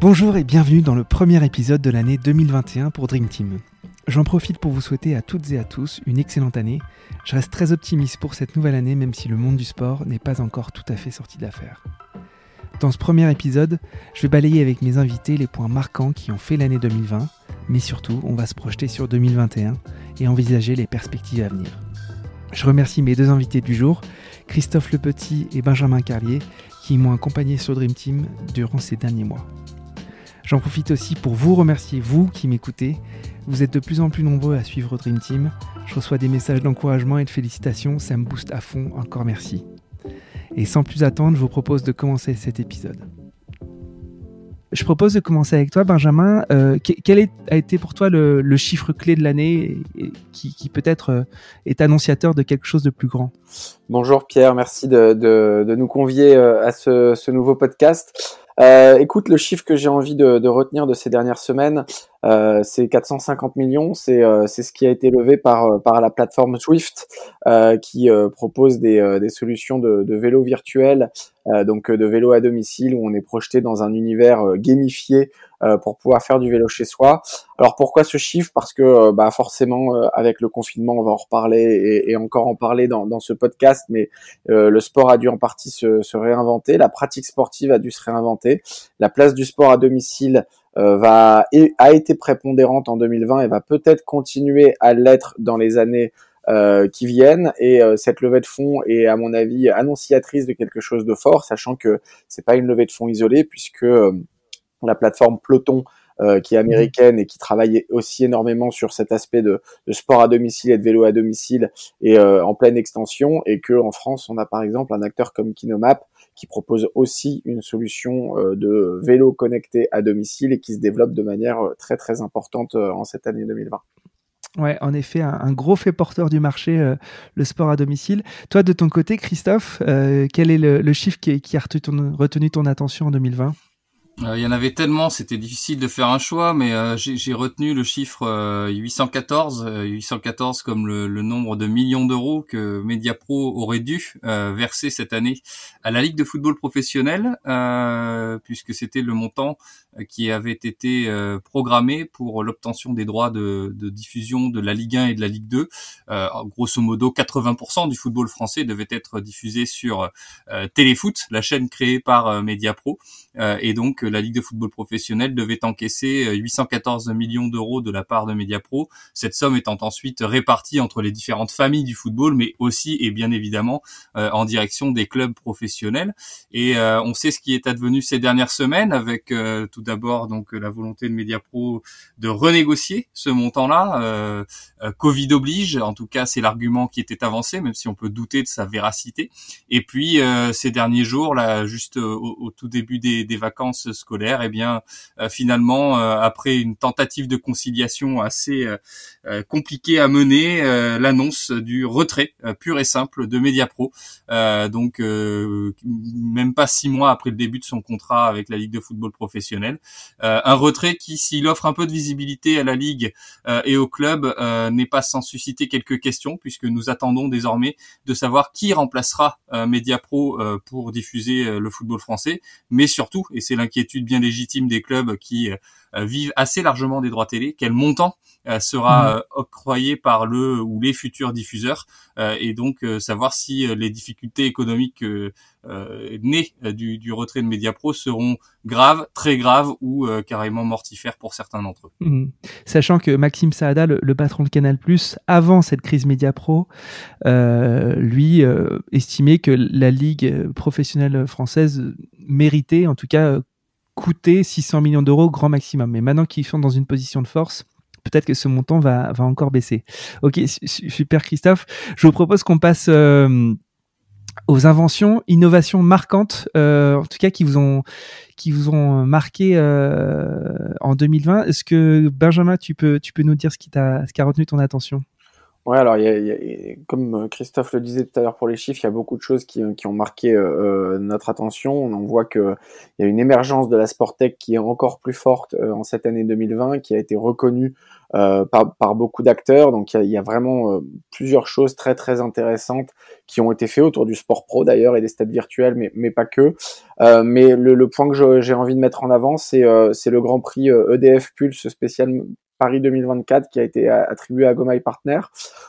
Bonjour et bienvenue dans le premier épisode de l'année 2021 pour Dream Team. J'en profite pour vous souhaiter à toutes et à tous une excellente année. Je reste très optimiste pour cette nouvelle année même si le monde du sport n'est pas encore tout à fait sorti d'affaire. Dans ce premier épisode, je vais balayer avec mes invités les points marquants qui ont fait l'année 2020, mais surtout on va se projeter sur 2021 et envisager les perspectives à venir. Je remercie mes deux invités du jour, Christophe Le Petit et Benjamin Carlier, qui m'ont accompagné sur Dream Team durant ces derniers mois. J'en profite aussi pour vous remercier, vous qui m'écoutez. Vous êtes de plus en plus nombreux à suivre Dream Team. Je reçois des messages d'encouragement et de félicitations, ça me booste à fond, encore merci. Et sans plus attendre, je vous propose de commencer cet épisode. Je propose de commencer avec toi, Benjamin. Euh, quel a été pour toi le, chiffre clé de l'année qui, peut-être euh, est annonciateur de quelque chose de plus grand? Bonjour Pierre, merci de, nous convier euh, à ce nouveau podcast. Euh, écoute, le chiffre que j'ai envie de, de, retenir de ces dernières semaines, euh, c'est 450 millions. C'est euh, ce qui a été levé par euh, par la plateforme Swift, qui propose des, des solutions de, de vélos virtuels, donc de vélos à domicile où on est projeté dans un univers gamifié euh, pour pouvoir faire du vélo chez soi. Alors pourquoi ce chiffre? Parce que euh, bah forcément euh, avec le confinement, on va en reparler et, et encore en parler dans, dans ce podcast, mais le sport a dû en partie se, se, réinventer, la pratique sportive a dû se réinventer, la place du sport à domicile va a été prépondérante en 2020 et va peut-être continuer à l'être dans les années euh, qui viennent. Et cette levée de fonds est à mon avis annonciatrice de quelque chose de fort, sachant que c'est pas une levée de fonds isolée puisque la plateforme Peloton euh, qui est américaine et qui travaille aussi énormément sur cet aspect de, sport à domicile et de vélo à domicile et euh, en pleine extension et que en France on a par exemple un acteur comme Kinomap qui propose aussi une solution euh, de vélo connecté à domicile et qui se développe de manière très très importante en cette année 2020. Ouais, en effet, un, gros fait porteur du marché, le sport à domicile. Toi, de ton côté, Christophe, quel est le, chiffre qui, a retenu ton attention en 2020 euh, il y en avait tellement, c'était difficile de faire un choix, mais euh, j'ai retenu le chiffre 814, euh, 814 comme le, le, nombre de millions d'euros que Mediapro aurait dû verser cette année à la Ligue de football professionnel, puisque c'était le montant qui avait été programmé pour l'obtention des droits de, de, diffusion de la Ligue 1 et de la Ligue 2. grosso modo, 80% du football français devait être diffusé sur Téléfoot, la chaîne créée par Mediapro, et donc la Ligue de football professionnel devait encaisser 814 euh, millions d'euros de la part de Mediapro, cette somme étant ensuite répartie entre les différentes familles du football, mais aussi et bien évidemment euh, en direction des clubs professionnels. Et euh, on sait ce qui est advenu ces dernières semaines, avec tout d'abord donc la volonté de Mediapro de renégocier ce montant-là. Covid oblige, en tout cas c'est l'argument qui était avancé, même si on peut douter de sa véracité. Et puis ces derniers jours, là, juste au, tout début des, vacances scolaire, et eh bien euh, finalement euh, après une tentative de conciliation assez euh, compliquée à mener, l'annonce du retrait pur et simple de Mediapro. donc même pas six mois après le début de son contrat avec la Ligue de football professionnel, un retrait qui, s'il offre un peu de visibilité à la ligue et au club, n'est pas sans susciter quelques questions puisque nous attendons désormais de savoir qui remplacera Mediapro pour diffuser le football français, mais surtout, et c'est l'inquiétude bien légitime des clubs qui euh, vivent assez largement des droits télé, quel montant euh, sera mmh. euh, octroyé par le ou les futurs diffuseurs, et donc savoir si les difficultés économiques nées du, du, retrait de Mediapro seront graves, très graves ou carrément mortifères pour certains d'entre eux. Mmh. Sachant que Maxime Saada, le, patron de Canal+, avant cette crise Mediapro, lui estimait que la ligue professionnelle française méritait, en tout cas coûter 600 millions d'euros grand maximum. Mais maintenant qu'ils sont dans une position de force, peut-être que ce montant va, va encore baisser. Ok, super Christophe. Je vous propose qu'on passe euh, aux inventions, innovations marquantes, euh, en tout cas qui vous ont qui vous ont marqué euh, en 2020. Est-ce que Benjamin, tu peux tu peux nous dire ce qui t'a ce qui a retenu ton attention? Ouais, alors y a, y a, comme Christophe le disait tout à l'heure pour les chiffres, il y a beaucoup de choses qui, qui ont marqué euh, euh notre attention. On voit que il y a une émergence de la Sportec qui est encore plus forte euh, en cette année 2020, qui a été reconnue euh, par, par, beaucoup d'acteurs. Donc il y a, y a, vraiment euh, plusieurs choses très très intéressantes qui ont été faites autour du sport pro d'ailleurs et des stades virtuels, mais, mais pas que. mais le, le, point que j'ai envie de mettre en avant, c'est c'est le Grand Prix EDF e Pulse spécial Paris 2024 qui a été attribué à Gomai Partner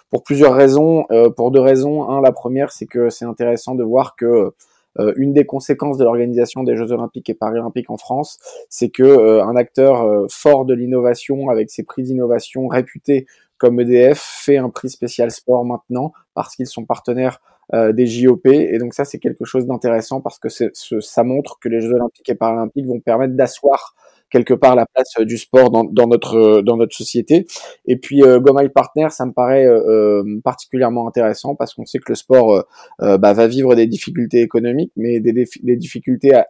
pour plusieurs raisons. Euh, pour deux raisons. Un, la première, c'est que c'est intéressant de voir que euh, une des conséquences de l'organisation des Jeux Olympiques et Paralympiques en France, c'est que euh, un acteur fort de l'innovation, avec ses prix d'innovation réputés comme EDF, fait un prix spécial sport maintenant parce qu'ils sont partenaires des JOP. Et donc ça, c'est quelque chose d'intéressant parce que ça montre que les Jeux Olympiques et Paralympiques vont permettre d'asseoir quelque part la place euh, du sport dans, dans notre euh, dans notre société. Et puis euh, Gomai Partner, ça me paraît euh, particulièrement intéressant parce qu'on sait que le sport bah, va vivre des difficultés économiques, mais des, des difficultés à,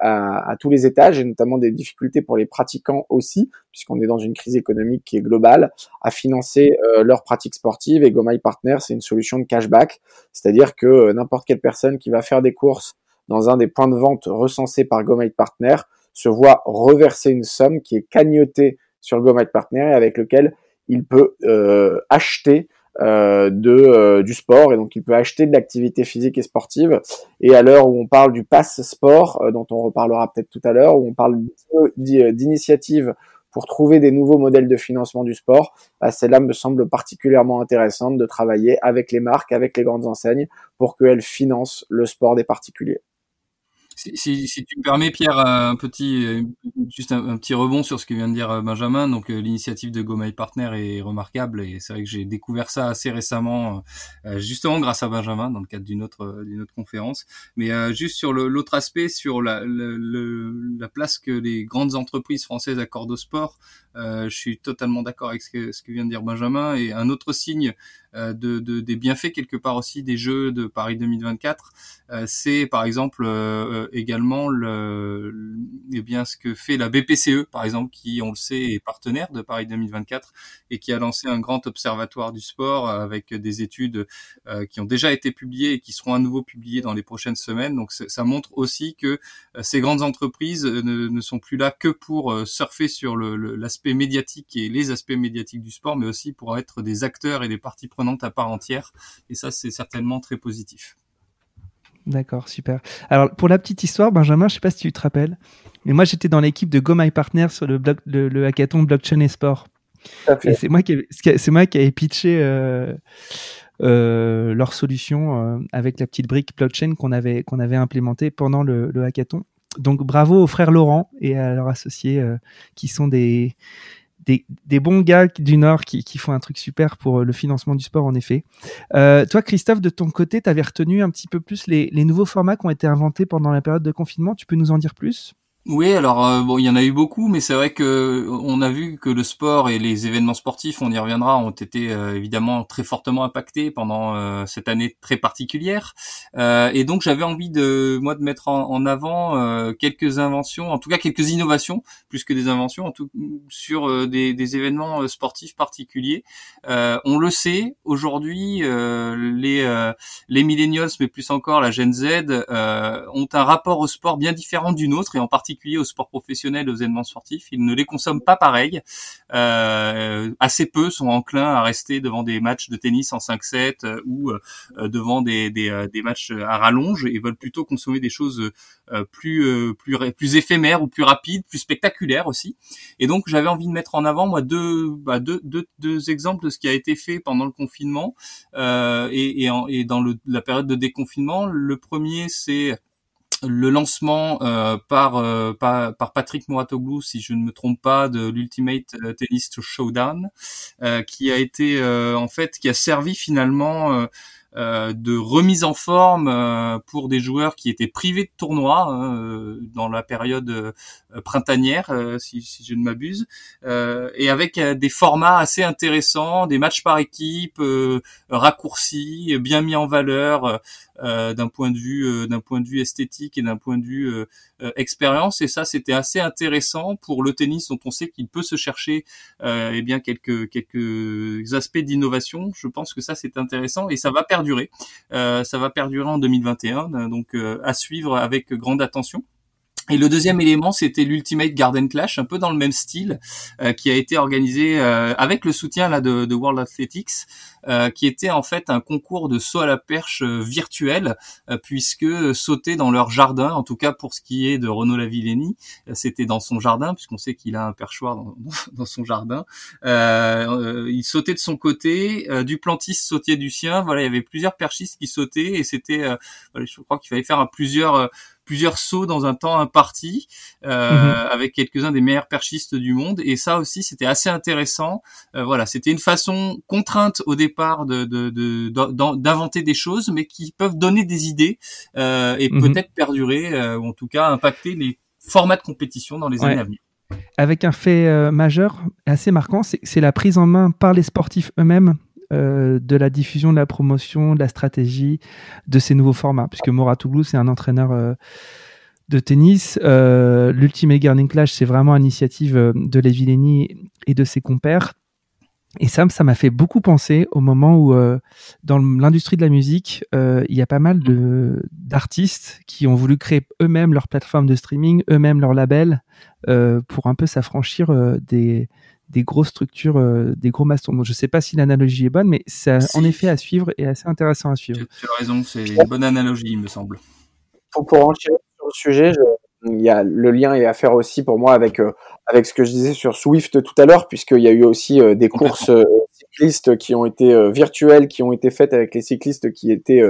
à, tous les étages et notamment des difficultés pour les pratiquants aussi, puisqu'on est dans une crise économique qui est globale, à financer leurs pratiques sportives. Et Gomai Partner, c'est une solution de cashback, c'est-à-dire que n'importe quelle personne qui va faire des courses dans un des points de vente recensés par Gomai Partner se voit reverser une somme qui est cagnotée sur le Partner et avec lequel il peut euh, acheter euh, euh, du sport et donc il peut acheter de l'activité physique et sportive et à l'heure où on parle du pass sport dont on reparlera peut-être tout à l'heure où on parle d'initiatives pour trouver des nouveaux modèles de financement du sport, bah, celle-là me semble particulièrement intéressante de travailler avec les marques, avec les grandes enseignes pour qu'elles financent le sport des particuliers. Si, si, tu me permets, Pierre, un petit, juste un, petit rebond sur ce que vient de dire euh, Benjamin. Donc, euh, l'initiative de Go Partner est remarquable et c'est vrai que j'ai découvert ça assez récemment, euh, justement grâce à Benjamin dans le cadre d'une autre d'une autre conférence. Mais juste sur l'autre aspect, sur la, la place que les grandes entreprises françaises accordent au sport, je suis totalement d'accord avec ce que, ce que vient de dire Benjamin. Et un autre signe euh, de, de, des bienfaits quelque part aussi des Jeux de Paris 2024. Euh, c'est par exemple euh, également le, eh bien ce que fait la BPCE par exemple, qui on le sait est partenaire de Paris 2024 et qui a lancé un grand observatoire du sport avec des études qui ont déjà été publiées et qui seront à nouveau publiées dans les prochaines semaines. Donc ça montre aussi que ces grandes entreprises ne, ne, sont plus là que pour surfer sur l'aspect médiatique et les aspects médiatiques du sport, mais aussi pour être des acteurs et des parties à part entière. Et ça, c'est certainement très positif. D'accord, super. Alors pour la petite histoire, Benjamin, je sais pas si tu te rappelles, mais moi j'étais dans l'équipe de Go My Partner sur le, blog, le, hackathon blockchain et sport. c'est moi qui c'est moi qui avais pitché euh, euh, leur solution euh, avec la petite brique blockchain qu'on avait qu'on avait implémentée pendant le, le, hackathon. Donc bravo aux frères Laurent et à leurs associés qui sont des des, bons gars du Nord qui, font un truc super pour euh, le financement du sport, en effet. Euh, toi, Christophe, de ton côté, tu avais retenu un petit peu plus les, les nouveaux formats qui ont été inventés pendant la période de confinement. Tu peux nous en dire plus? Oui, alors euh, bon, il y en a eu beaucoup, mais c'est vrai que on a vu que le sport et les événements sportifs, on y reviendra, ont été euh, évidemment très fortement impactés pendant euh, cette année très particulière. et donc j'avais envie de moi de mettre en, avant quelques inventions, en tout cas quelques innovations, plus que des inventions, en tout sur des, des, événements sportifs particuliers. on le sait aujourd'hui, les les millennials, mais plus encore la Gen Z, ont un rapport au sport bien différent du nôtre et en particulier au sport professionnel, aux événements sportifs, ils ne les consomment pas pareil. Euh, assez peu sont enclins à rester devant des matchs de tennis en 5-7 euh, ou euh, devant des, des, des, matchs à rallonge et veulent plutôt consommer des choses plus plus plus éphémères ou plus rapides, plus spectaculaires aussi. Et donc j'avais envie de mettre en avant moi deux, bah, deux, deux, deux exemples de ce qui a été fait pendant le confinement et, et, en, et dans le, la période de déconfinement. Le premier c'est le lancement euh, par, euh, par, Patrick Mouratoglou, si je ne me trompe pas, de l'Ultimate euh, Tennis Showdown, qui a été en fait qui a servi finalement de remise en forme pour des joueurs qui étaient privés de tournois hein, dans la période printanière, si, si, je ne m'abuse, et avec des formats assez intéressants, des matchs par équipe raccourcis, bien mis en valeur d'un point de vue d'un point de vue esthétique et d'un point de vue expérience. Et ça, c'était assez intéressant pour le tennis dont on sait qu'il peut se chercher euh, eh bien quelques quelques aspects d'innovation. Je pense que ça c'est intéressant et ça va Euh, ça va perdurer en 2021, donc euh, à suivre avec grande attention. Et le deuxième élément, c'était l'Ultimate Garden Clash, un peu dans le même style, euh, qui a été organisé euh, avec le soutien là de, de World Athletics, euh, qui était en fait un concours de saut à la perche virtuel, puisque sauter dans leur jardin, en tout cas pour ce qui est de Renaud Lavillenie, c'était dans son jardin, puisqu'on sait qu'il a un perchoir dans, dans son jardin. il sautait de son côté, du plantiste sautait du sien. Voilà, il y avait plusieurs perchistes qui sautaient, et c'était, je crois qu'il fallait faire plusieurs plusieurs sauts dans un temps imparti euh, mhm. avec quelques-uns des meilleurs perchistes du monde et ça aussi c'était assez intéressant euh, voilà c'était une façon contrainte au départ de, d'inventer des choses mais qui peuvent donner des idées euh, et mhm. peut-être perdurer ou en tout cas impacter les formats de compétition dans les années à venir avec un fait majeur assez marquant, c'est la prise en main par les sportifs eux-mêmes euh, de la diffusion, de la promotion, de la stratégie de ces nouveaux formats. Puisque Mouratoglou, c'est un entraîneur euh, de tennis. Euh, L'Ultimate Gardening Clash, c'est vraiment une initiative de Lévileni et de ses compères. Et ça, ça m'a fait beaucoup penser au moment où, dans l'industrie de la musique, il y a pas mal d'artistes qui ont voulu créer eux-mêmes leur plateforme de streaming, eux-mêmes leur label, pour un peu s'affranchir des, des grosses structures, euh, des gros mastodontes. Je ne sais pas si l'analogie est bonne, mais c'est en effet à suivre et assez intéressant à suivre. Tu, as raison, c'est une bonne analogie, il me semble. Pour, pour enchaîner sur le sujet, il y a, le lien est à faire aussi pour moi avec, euh, avec ce que je disais sur Swift tout à l'heure, puisqu'il y a eu aussi euh, des courses cyclistes qui ont été virtuelles, qui ont été faites avec les cyclistes qui étaient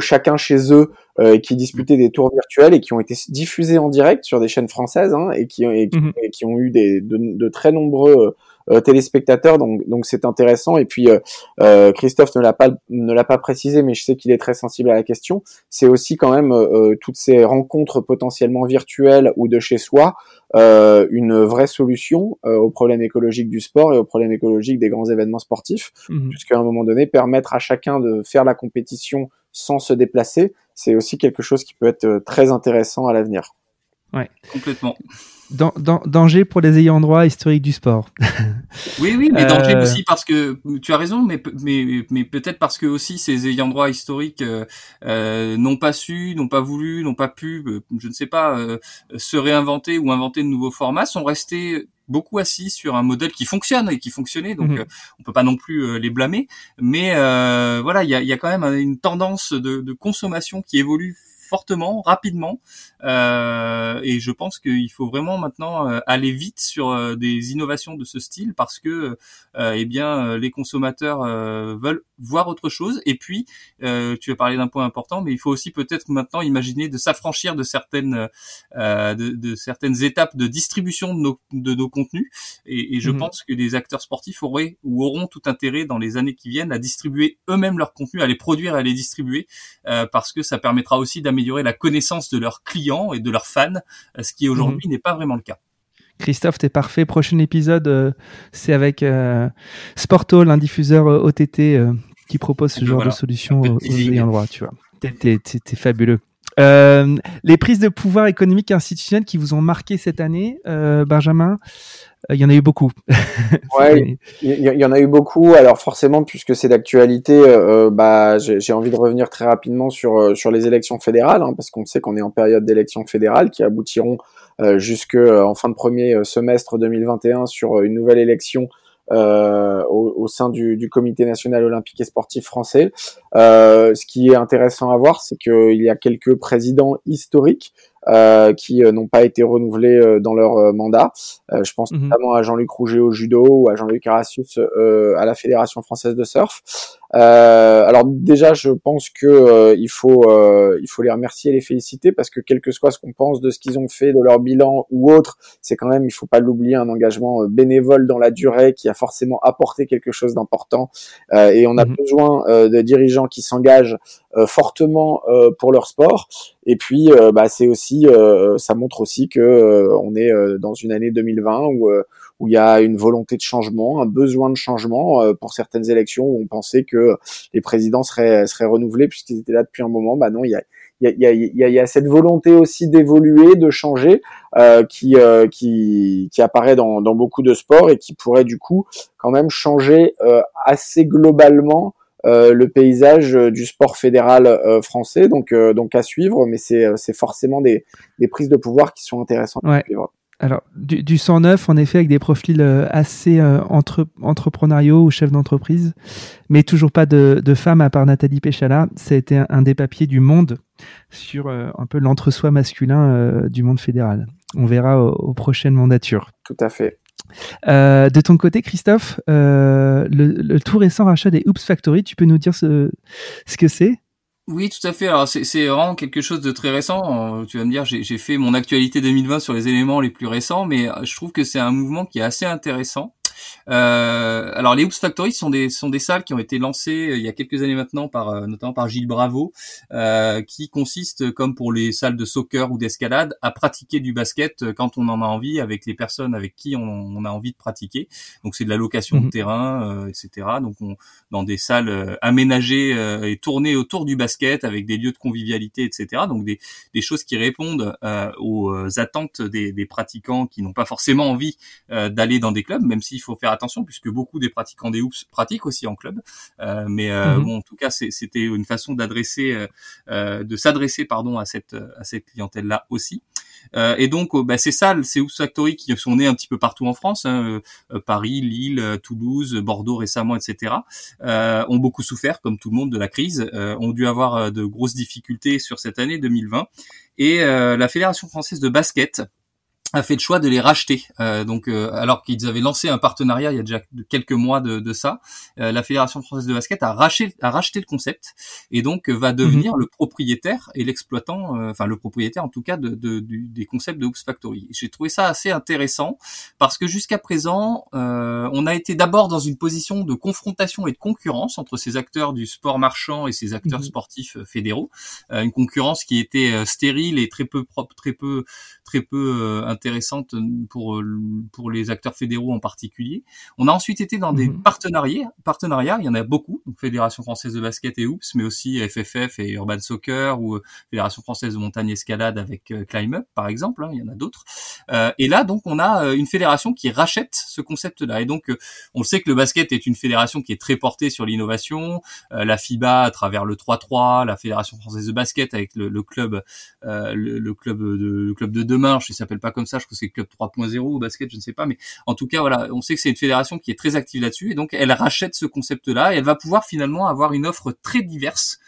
chacun chez eux et qui disputaient des tours virtuels et qui ont été diffusés en direct sur des chaînes françaises hein, et, qui, et, qui, mhm. qui, ont eu des, de, de très nombreux euh, téléspectateurs, donc donc c'est intéressant. Et puis euh, euh, Christophe ne l'a pas ne l'a pas précisé, mais je sais qu'il est très sensible à la question. C'est aussi quand même toutes ces rencontres potentiellement virtuelles ou de chez soi une vraie solution aux problèmes écologiques du sport et aux problèmes écologiques des grands événements sportifs, mmh. puisqu'à un moment donné permettre à chacun de faire la compétition sans se déplacer, c'est aussi quelque chose qui peut être très intéressant à l'avenir. Ouais, complètement danger pour les ayants droit historiques du sport. oui, oui, mais danger euh, aussi parce que tu as raison, mais mais mais peut-être parce que aussi ces ayants droit historiques euh, euh, n'ont pas su, n'ont pas voulu, n'ont pas pu, je ne sais pas, se réinventer ou inventer de nouveaux formats, sont restés beaucoup assis sur un modèle qui fonctionne et qui fonctionnait, donc mhm. on peut pas non plus les blâmer. Mais voilà, il y a, y a, quand même une tendance de, de consommation qui évolue fortement, rapidement, euh, et je pense qu'il faut vraiment maintenant euh, aller vite sur euh, des innovations de ce style parce que, eh bien, les consommateurs veulent voir autre chose. Et puis, tu as parlé d'un point important, mais il faut aussi peut-être maintenant imaginer de s'affranchir de certaines de, certaines étapes de distribution de nos, de nos contenus. Et, je mhm. pense que les acteurs sportifs auraient ou auront tout intérêt dans les années qui viennent à distribuer eux-mêmes leurs contenus, à les produire et à les distribuer, parce que ça permettra aussi d'améliorer améliorer la connaissance de leurs clients et de leurs fans, euh, ce qui aujourd'hui mhm. n'est pas vraiment le cas. Christophe, t'es parfait. Prochain épisode, euh, c'est avec euh, Sporto, un diffuseur OTT qui propose ce genre de solution aux, ayants droit, tu vois. T'es fabuleux. les prises de pouvoir économique et institutionnel qui vous ont marqué cette année, Benjamin, il y en a eu beaucoup. ouais, il y, en a eu beaucoup. Alors forcément, puisque c'est d'actualité, euh, bah, j'ai envie de revenir très rapidement sur euh, sur les élections fédérales, hein, parce qu'on sait qu'on est en période d'élections fédérales qui aboutiront euh, jusque euh, en fin de premier semestre 2021 sur une nouvelle élection euh, au, au, sein du, du, Comité national olympique et sportif français. Euh, ce qui est intéressant à voir, c'est qu'il y a quelques présidents historiques euh, qui n'ont pas été renouvelés dans leur mandat. je pense mhm. notamment à Jean-Luc Rouget au judo ou à Jean-Luc Carassus à la Fédération française de surf. Euh, alors déjà, je pense que euh, il faut euh, il faut les remercier et les féliciter parce que quel que soit ce qu'on pense de ce qu'ils ont fait, de leur bilan ou autre, c'est quand même il faut pas l'oublier un engagement bénévole dans la durée qui a forcément apporté quelque chose d'important et on a mhm. besoin de dirigeants qui s'engagent fortement pour leur sport et puis bah, c'est aussi ça montre aussi que on est dans une année 2020 où où il y a une volonté de changement, un besoin de changement euh, pour certaines élections où on pensait que les présidents seraient, seraient renouvelés puisqu'ils étaient là depuis un moment. Bah non, il y a, il y a, il y a, y a cette volonté aussi d'évoluer, de changer, euh, qui, euh, qui, qui apparaît dans, dans beaucoup de sports et qui pourrait du coup quand même changer euh, assez globalement euh, le paysage du sport fédéral français. Donc, donc à suivre, mais c'est, forcément des, des prises de pouvoir qui sont intéressantes à suivre. Alors, du, du 109, en effet, avec des profils euh, assez euh, entre, entrepreneuriaux ou chefs d'entreprise, mais toujours pas de, de femmes à part Nathalie Péchala. Ça a été un, des papiers du Monde sur euh, un peu l'entre-soi masculin du monde fédéral. On verra aux, prochaines mandatures. Tout à fait. De ton côté, Christophe, le, le, tout récent rachat des Oops Factory, tu peux nous dire ce, ce que c'est? Oui, tout à fait. Alors c'est vraiment quelque chose de très récent. Euh, tu vas me dire, j'ai fait mon actualité 2020 sur les éléments les plus récents, mais je trouve que c'est un mouvement qui est assez intéressant. Euh, alors les Hoops Factory sont des sont des salles qui ont été lancées euh, il y a quelques années maintenant par euh, notamment par Gilles Bravo, euh, qui consistent comme pour les salles de soccer ou d'escalade à pratiquer du basket euh, quand on en a envie avec les personnes avec qui on, on a envie de pratiquer. Donc c'est de la location de mhm. terrain, etc. Donc on, dans des salles aménagées et tournées autour du basket avec des lieux de convivialité, etc. Donc des, des choses qui répondent aux attentes des, des pratiquants qui n'ont pas forcément envie d'aller dans des clubs, même s'il faut faire attention puisque beaucoup des pratiquants des hoops pratiquent aussi en club. Euh, mais euh, mhm. bon, en tout cas, c'était une façon d'adresser, euh, de s'adresser pardon à cette à cette clientèle là aussi. Euh, et donc, bah, ces salles, ces Hoops Factory qui sont nées un petit peu partout en France, hein, Paris, Lille, Toulouse, Bordeaux récemment, etc., ont beaucoup souffert, comme tout le monde, de la crise, ont dû avoir de grosses difficultés sur cette année 2020. Et la Fédération française de basket a fait le choix de les racheter. Euh, donc, euh, alors qu'ils avaient lancé un partenariat il y a déjà quelques mois de, de ça, euh, la Fédération française de basket a racheté, a racheté le concept et donc va devenir mhm. le propriétaire et l'exploitant, enfin le propriétaire en tout cas de, de, des concepts de Hoops Factory. J'ai trouvé ça assez intéressant parce que jusqu'à présent, on a été d'abord dans une position de confrontation et de concurrence entre ces acteurs du sport marchand et ces acteurs mhm. sportifs fédéraux, une concurrence qui était stérile et très peu propre, très peu, très peu intéressante pour pour les acteurs fédéraux en particulier. On a ensuite été dans des mhm. partenariats, partenariats, il y en a beaucoup, donc Fédération française de basket et Oops, mais aussi FFF et Urban Soccer ou euh, Fédération française de montagne escalade avec euh, Climb Up par exemple, hein, il y en a d'autres. Euh, et là donc on a une fédération qui rachète ce concept-là. Et donc on sait que le basket est une fédération qui est très portée sur l'innovation, la FIBA à travers le 3-3, la Fédération française de basket avec le, le club le, club de le club de demain, je ne s'appelle pas comme ça, je que c'est Club 3.0 au basket, je ne sais pas, mais en tout cas, voilà, on sait que c'est une fédération qui est très active là-dessus, et donc elle rachète ce concept-là, et elle va pouvoir finalement avoir une offre très diverse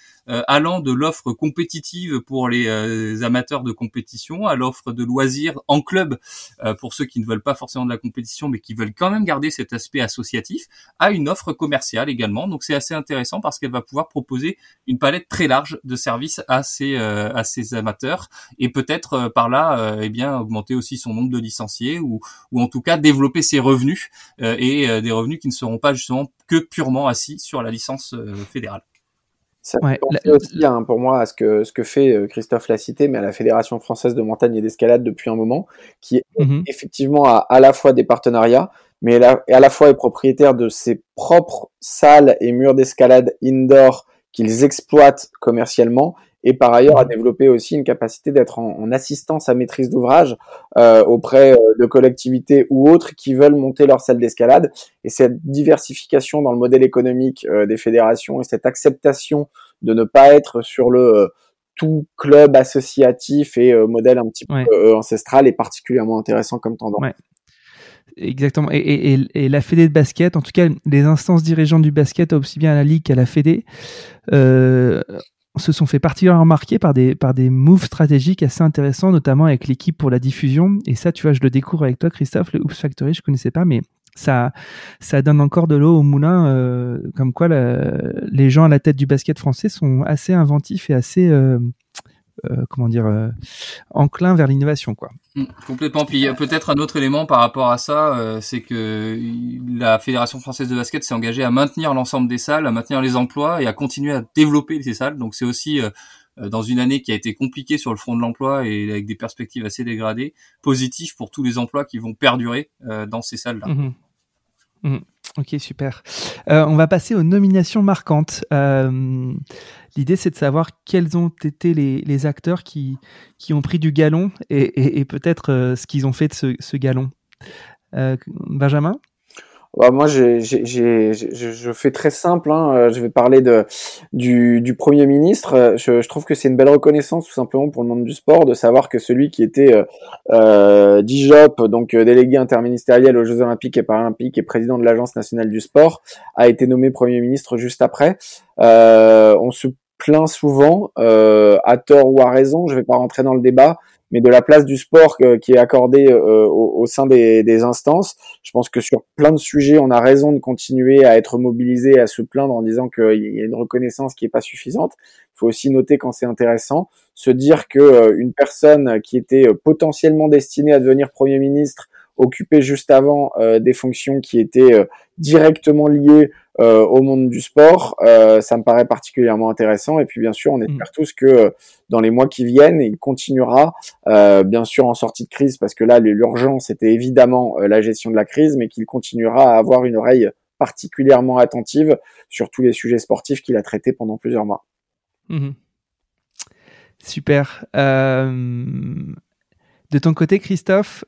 allant de l'offre compétitive pour les euh, amateurs de compétition à l'offre de loisirs en club euh, pour ceux qui ne veulent pas forcément de la compétition mais qui veulent quand même garder cet aspect associatif, à une offre commerciale également. Donc c'est assez intéressant parce qu'elle va pouvoir proposer une palette très large de services à ses à ses amateurs et peut-être par là eh bien augmenter aussi son nombre de licenciés ou ou en tout cas développer ses revenus et des revenus qui ne seront pas justement que purement assis sur la licence fédérale. Ça ouais, aussi hein, pour moi à ce que, ce que fait euh, Christophe l'a cité, mais à la Fédération française de montagne et d'escalade depuis un moment, qui mmh effectivement a à la fois des partenariats, mais à la fois est propriétaire de ses propres salles et murs d'escalade indoor qu'ils exploitent commercialement et par ailleurs a développé aussi une capacité d'être en, assistance à maîtrise d'ouvrage euh, auprès euh, de collectivités ou autres qui veulent monter leur salle d'escalade. Et cette diversification dans le modèle économique euh, des fédérations et cette acceptation de ne pas être sur le tout club associatif et modèle un petit peu ancestral est particulièrement intéressant comme tendance. Ouais. Exactement. Et, et, et, la Fédé de basket, en tout cas les instances dirigeantes du basket, aussi bien à la Ligue qu'à la Fédé, euh, se sont fait particulièrement remarquer par des, par des moves stratégiques assez intéressants, notamment avec l'équipe pour la diffusion. Et ça, tu vois, je le découvre avec toi, Christophe, le Oops Factory, je connaissais pas, mais ça, ça donne encore de l'eau au moulin, euh, comme quoi les gens à la tête du basket français sont assez inventifs et assez, euh, comment dire, enclins vers l'innovation, quoi. Mm, complètement. Puis peut-être un autre élément par rapport à ça, c'est que la Fédération française de basket s'est engagée à maintenir l'ensemble des salles, à maintenir les emplois et à continuer à développer ces salles. Donc c'est aussi dans une année qui a été compliquée sur le front de l'emploi et avec des perspectives assez dégradées, positif pour tous les emplois qui vont perdurer dans ces salles-là. Mm-hmm. Mmh. Ok, super. Euh, on va passer aux nominations marquantes. Euh, l'idée, c'est de savoir quels ont été les, acteurs qui, qui ont pris du galon et, peut-être euh, ce qu'ils ont fait de ce, ce galon. Benjamin? Bah, moi, je fais très simple. Hein. Euh, je vais parler de, du, du Premier ministre. Je, je trouve que c'est une belle reconnaissance, tout simplement, pour le monde du sport, de savoir que celui qui était euh, euh DIJOP, donc euh, délégué interministériel aux Jeux Olympiques et Paralympiques et président de l'Agence nationale du sport, a été nommé Premier ministre juste après. Euh, on se plaint souvent, à tort ou à raison, je vais pas rentrer dans le débat, mais de la place du sport qui est accordée euh, au, sein des, des, instances. Je pense que sur plein de sujets, on a raison de continuer à être mobilisé, à se plaindre en disant qu'il y a une reconnaissance qui est pas suffisante. Il faut aussi noter quand c'est intéressant, se dire que euh, une personne qui était euh, potentiellement destinée à devenir premier ministre occupait juste avant des fonctions qui étaient directement liées euh, au monde du sport. Euh, ça me paraît particulièrement intéressant. Et puis bien sûr, on mm. espère tous que euh, dans les mois qui viennent, il continuera, bien sûr en sortie de crise, parce que là, l'urgence était évidemment la gestion de la crise, mais qu'il continuera à avoir une oreille particulièrement attentive sur tous les sujets sportifs qu'il a traités pendant plusieurs mois. Mm-hmm. Super. de ton côté, Christophe,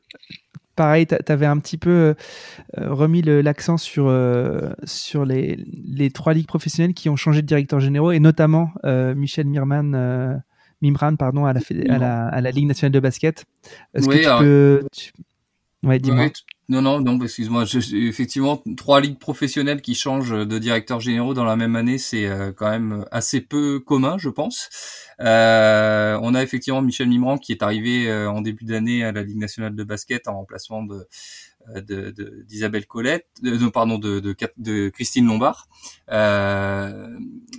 pareil, tu avais un petit peu euh, remis l'accent sur, euh, sur les, les, trois ligues professionnelles qui ont changé de directeur généraux, et notamment euh, Michel Mirman, Mimran pardon, à, la, à, la, à la Ligue nationale de basket. Est-ce que tu peux... Ouais, dis-moi. Non, non, non, excuse-moi. Effectivement, trois ligues professionnelles qui changent de directeur généraux dans la même année, c'est quand même assez peu commun, je pense. Euh, on a effectivement Michel Mimran qui est arrivé euh, en début d'année à la Ligue nationale de basket en remplacement de d'Isabelle de, Colette, pardon, de, Christine Lombard. Euh,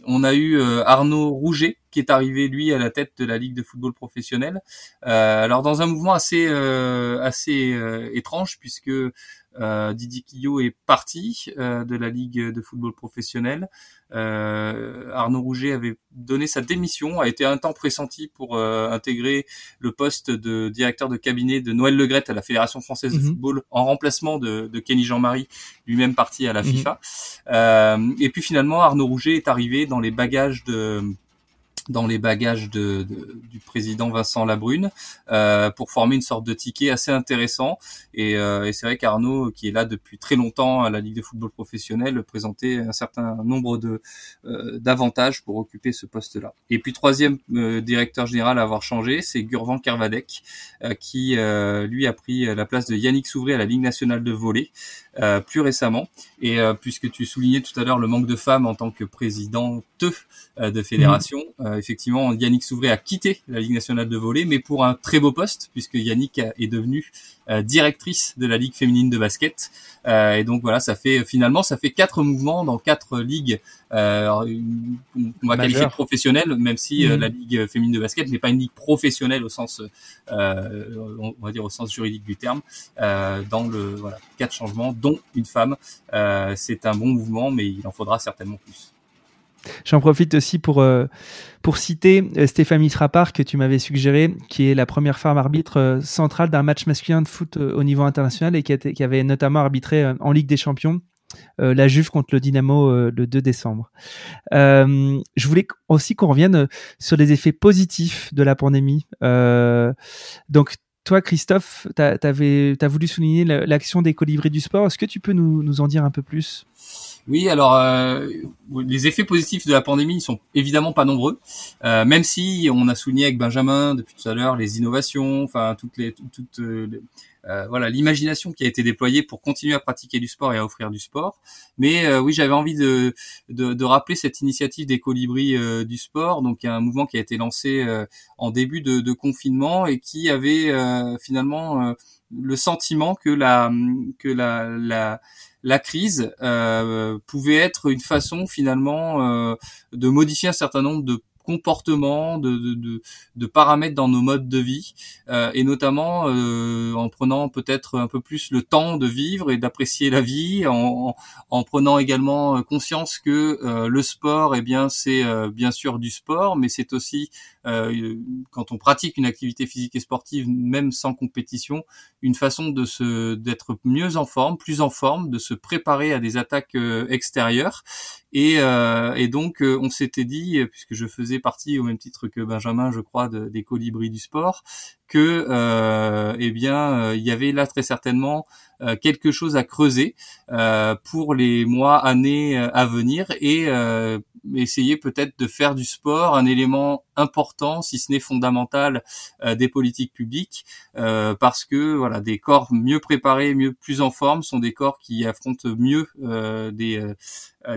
on a eu Arnaud Rouget qui est arrivé lui à la tête de la Ligue de football professionnel. alors dans un mouvement assez assez étrange puisque euh, Didier Quillot est parti euh, de la Ligue de football professionnel. Euh, Arnaud Rouget avait donné sa démission, a été un temps pressenti pour euh, intégrer le poste de directeur de cabinet de Noël Legrette à la Fédération française de mhm. football en remplacement de, de Kenny Jean-Marie, lui-même parti à la mhm. FIFA. et puis finalement, Arnaud Rouget est arrivé dans les bagages de dans les bagages de, du président Vincent Labrune euh, pour former une sorte de ticket assez intéressant. Et, euh, et c'est vrai qu'Arnaud, qui est là depuis très longtemps à la Ligue de football professionnel, présentait un certain nombre de euh, d'avantages pour occuper ce poste-là. Et puis troisième euh, directeur général à avoir changé, c'est Gurvan Kervadek, euh, qui lui a pris la place de Yannick Souvray à la Ligue nationale de volley plus récemment. Et puisque tu soulignais tout à l'heure le manque de femmes en tant que présidente de fédération. Mmh. Euh, effectivement, Yannick Souvray a quitté la Ligue nationale de volley, mais pour un très beau poste, puisque Yannick est devenue euh, directrice de la Ligue féminine de basket. Euh, et donc voilà, ça fait finalement, ça fait quatre mouvements dans quatre ligues. on va qualifier professionnelles, même si mhm. la Ligue féminine de basket n'est pas une ligue professionnelle au sens, on va dire au sens juridique du terme. dans le voilà, quatre changements, dont une femme. C'est un bon mouvement, mais il en faudra certainement plus. J'en profite aussi pour, euh, pour citer euh, Stéphanie Trappard que tu m'avais suggéré, qui est la première femme arbitre euh, centrale d'un match masculin de foot au niveau international et qui, qui avait notamment arbitré en Ligue des Champions la Juve contre le Dynamo le 2 décembre. je voulais aussi qu'on revienne sur les effets positifs de la pandémie. donc toi, Christophe, tu as, voulu souligner l'action des colibris du sport. Est-ce que tu peux nous, nous en dire un peu plus? Oui, alors euh, les effets positifs de la pandémie sont évidemment pas nombreux, euh, même si on a souligné avec Benjamin depuis tout à l'heure les innovations, enfin toutes les toutes, euh, voilà l'imagination qui a été déployée pour continuer à pratiquer du sport et à offrir du sport. Mais oui, j'avais envie de, de, rappeler cette initiative des colibris du sport, donc un mouvement qui a été lancé en début de, de, confinement et qui avait finalement le sentiment que la que la, la la crise euh, pouvait être une façon finalement euh, de modifier un certain nombre de comportements, de, de, de, paramètres dans nos modes de vie, euh, et notamment euh, en prenant peut-être un peu plus le temps de vivre et d'apprécier la vie, en, en, prenant également conscience que euh, le sport, eh bien, c'est euh, bien sûr du sport, mais c'est aussi euh, quand on pratique une activité physique et sportive, même sans compétition, une façon de se d'être mieux en forme, plus en forme, de se préparer à des attaques extérieures. Et, et donc, on s'était dit, puisque je faisais partie au même titre que Benjamin, je crois, de, des colibris du sport, que euh, eh bien euh, il y avait là très certainement euh, quelque chose à creuser euh, pour les mois années à venir et essayer peut-être de faire du sport un élément important si ce n'est fondamental des politiques publiques parce que voilà des corps mieux préparés mieux plus en forme sont des corps qui affrontent mieux des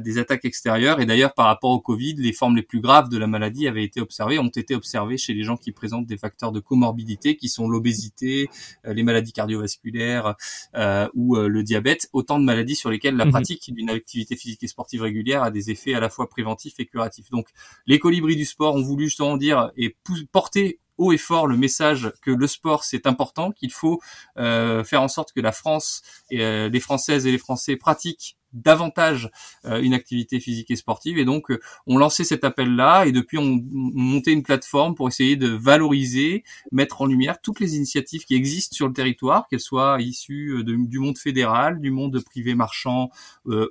des attaques extérieures et d'ailleurs par rapport au Covid les formes les plus graves de la maladie avaient été observées ont été observées chez les gens qui présentent des facteurs de comorbidité qui sont l'obésité, euh, les maladies cardiovasculaires euh, ou euh, le diabète, autant de maladies sur lesquelles la mhm. pratique d'une activité physique et sportive régulière a des effets à la fois préventifs et curatifs. Donc les colibris du sport ont voulu justement dire et porter haut et fort le message que le sport c'est important, qu'il faut faire en sorte que la France et les Françaises et les Français pratiquent davantage euh, une activité physique et sportive. Et donc, euh, on lançait cet appel-là et depuis, on, montait une plateforme pour essayer de valoriser, mettre en lumière toutes les initiatives qui existent sur le territoire, qu'elles soient issues euh, du monde fédéral, du monde privé marchand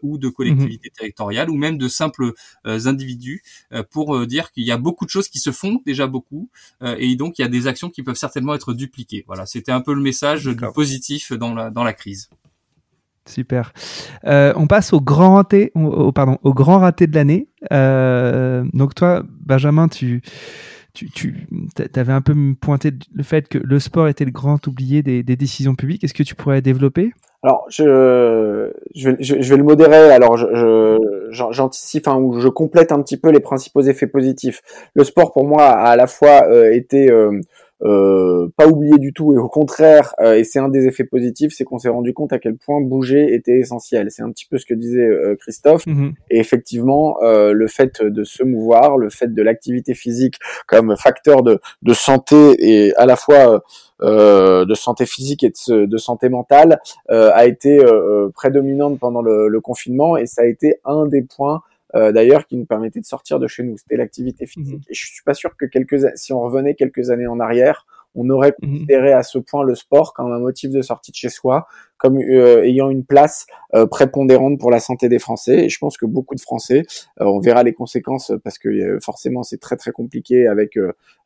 ou de collectivités mhm. territoriales ou même de simples individus pour dire qu'il y a beaucoup de choses qui se font déjà beaucoup et donc il y a des actions qui peuvent certainement être dupliquées. Voilà, c'était un peu le message positif dans la, dans la crise. Super. Euh, on passe au grand raté, au, pardon, au grand raté de l'année. Euh, donc toi, Benjamin, tu, tu, tu avais un peu pointé le fait que le sport était le grand oublié des, décisions publiques. Est-ce que tu pourrais développer? Alors, je, je, vais, le modérer. Alors, j'anticipe, je, enfin, ou je complète un petit peu les principaux effets positifs. Le sport, pour moi, a à la fois euh, été euh, euh, pas oublié du tout et au contraire euh, et c'est un des effets positifs c'est qu'on s'est rendu compte à quel point bouger était essentiel c'est un petit peu ce que disait euh, Christophe mhm. et effectivement le fait de se mouvoir le fait de l'activité physique comme facteur de, de santé et à la fois de santé physique et de, de santé mentale a été prédominante pendant le, le, confinement et ça a été un des points euh, d'ailleurs qui nous permettait de sortir de chez nous. C'était l'activité physique. Mhm. Et je suis pas sûr que quelques, si on revenait quelques années en arrière, on aurait mhm. considéré à ce point le sport comme un motif de sortie de chez soi, comme euh, ayant une place euh, prépondérante pour la santé des Français. Et je pense que beaucoup de Français, euh, on verra les conséquences parce que forcément c'est très très compliqué avec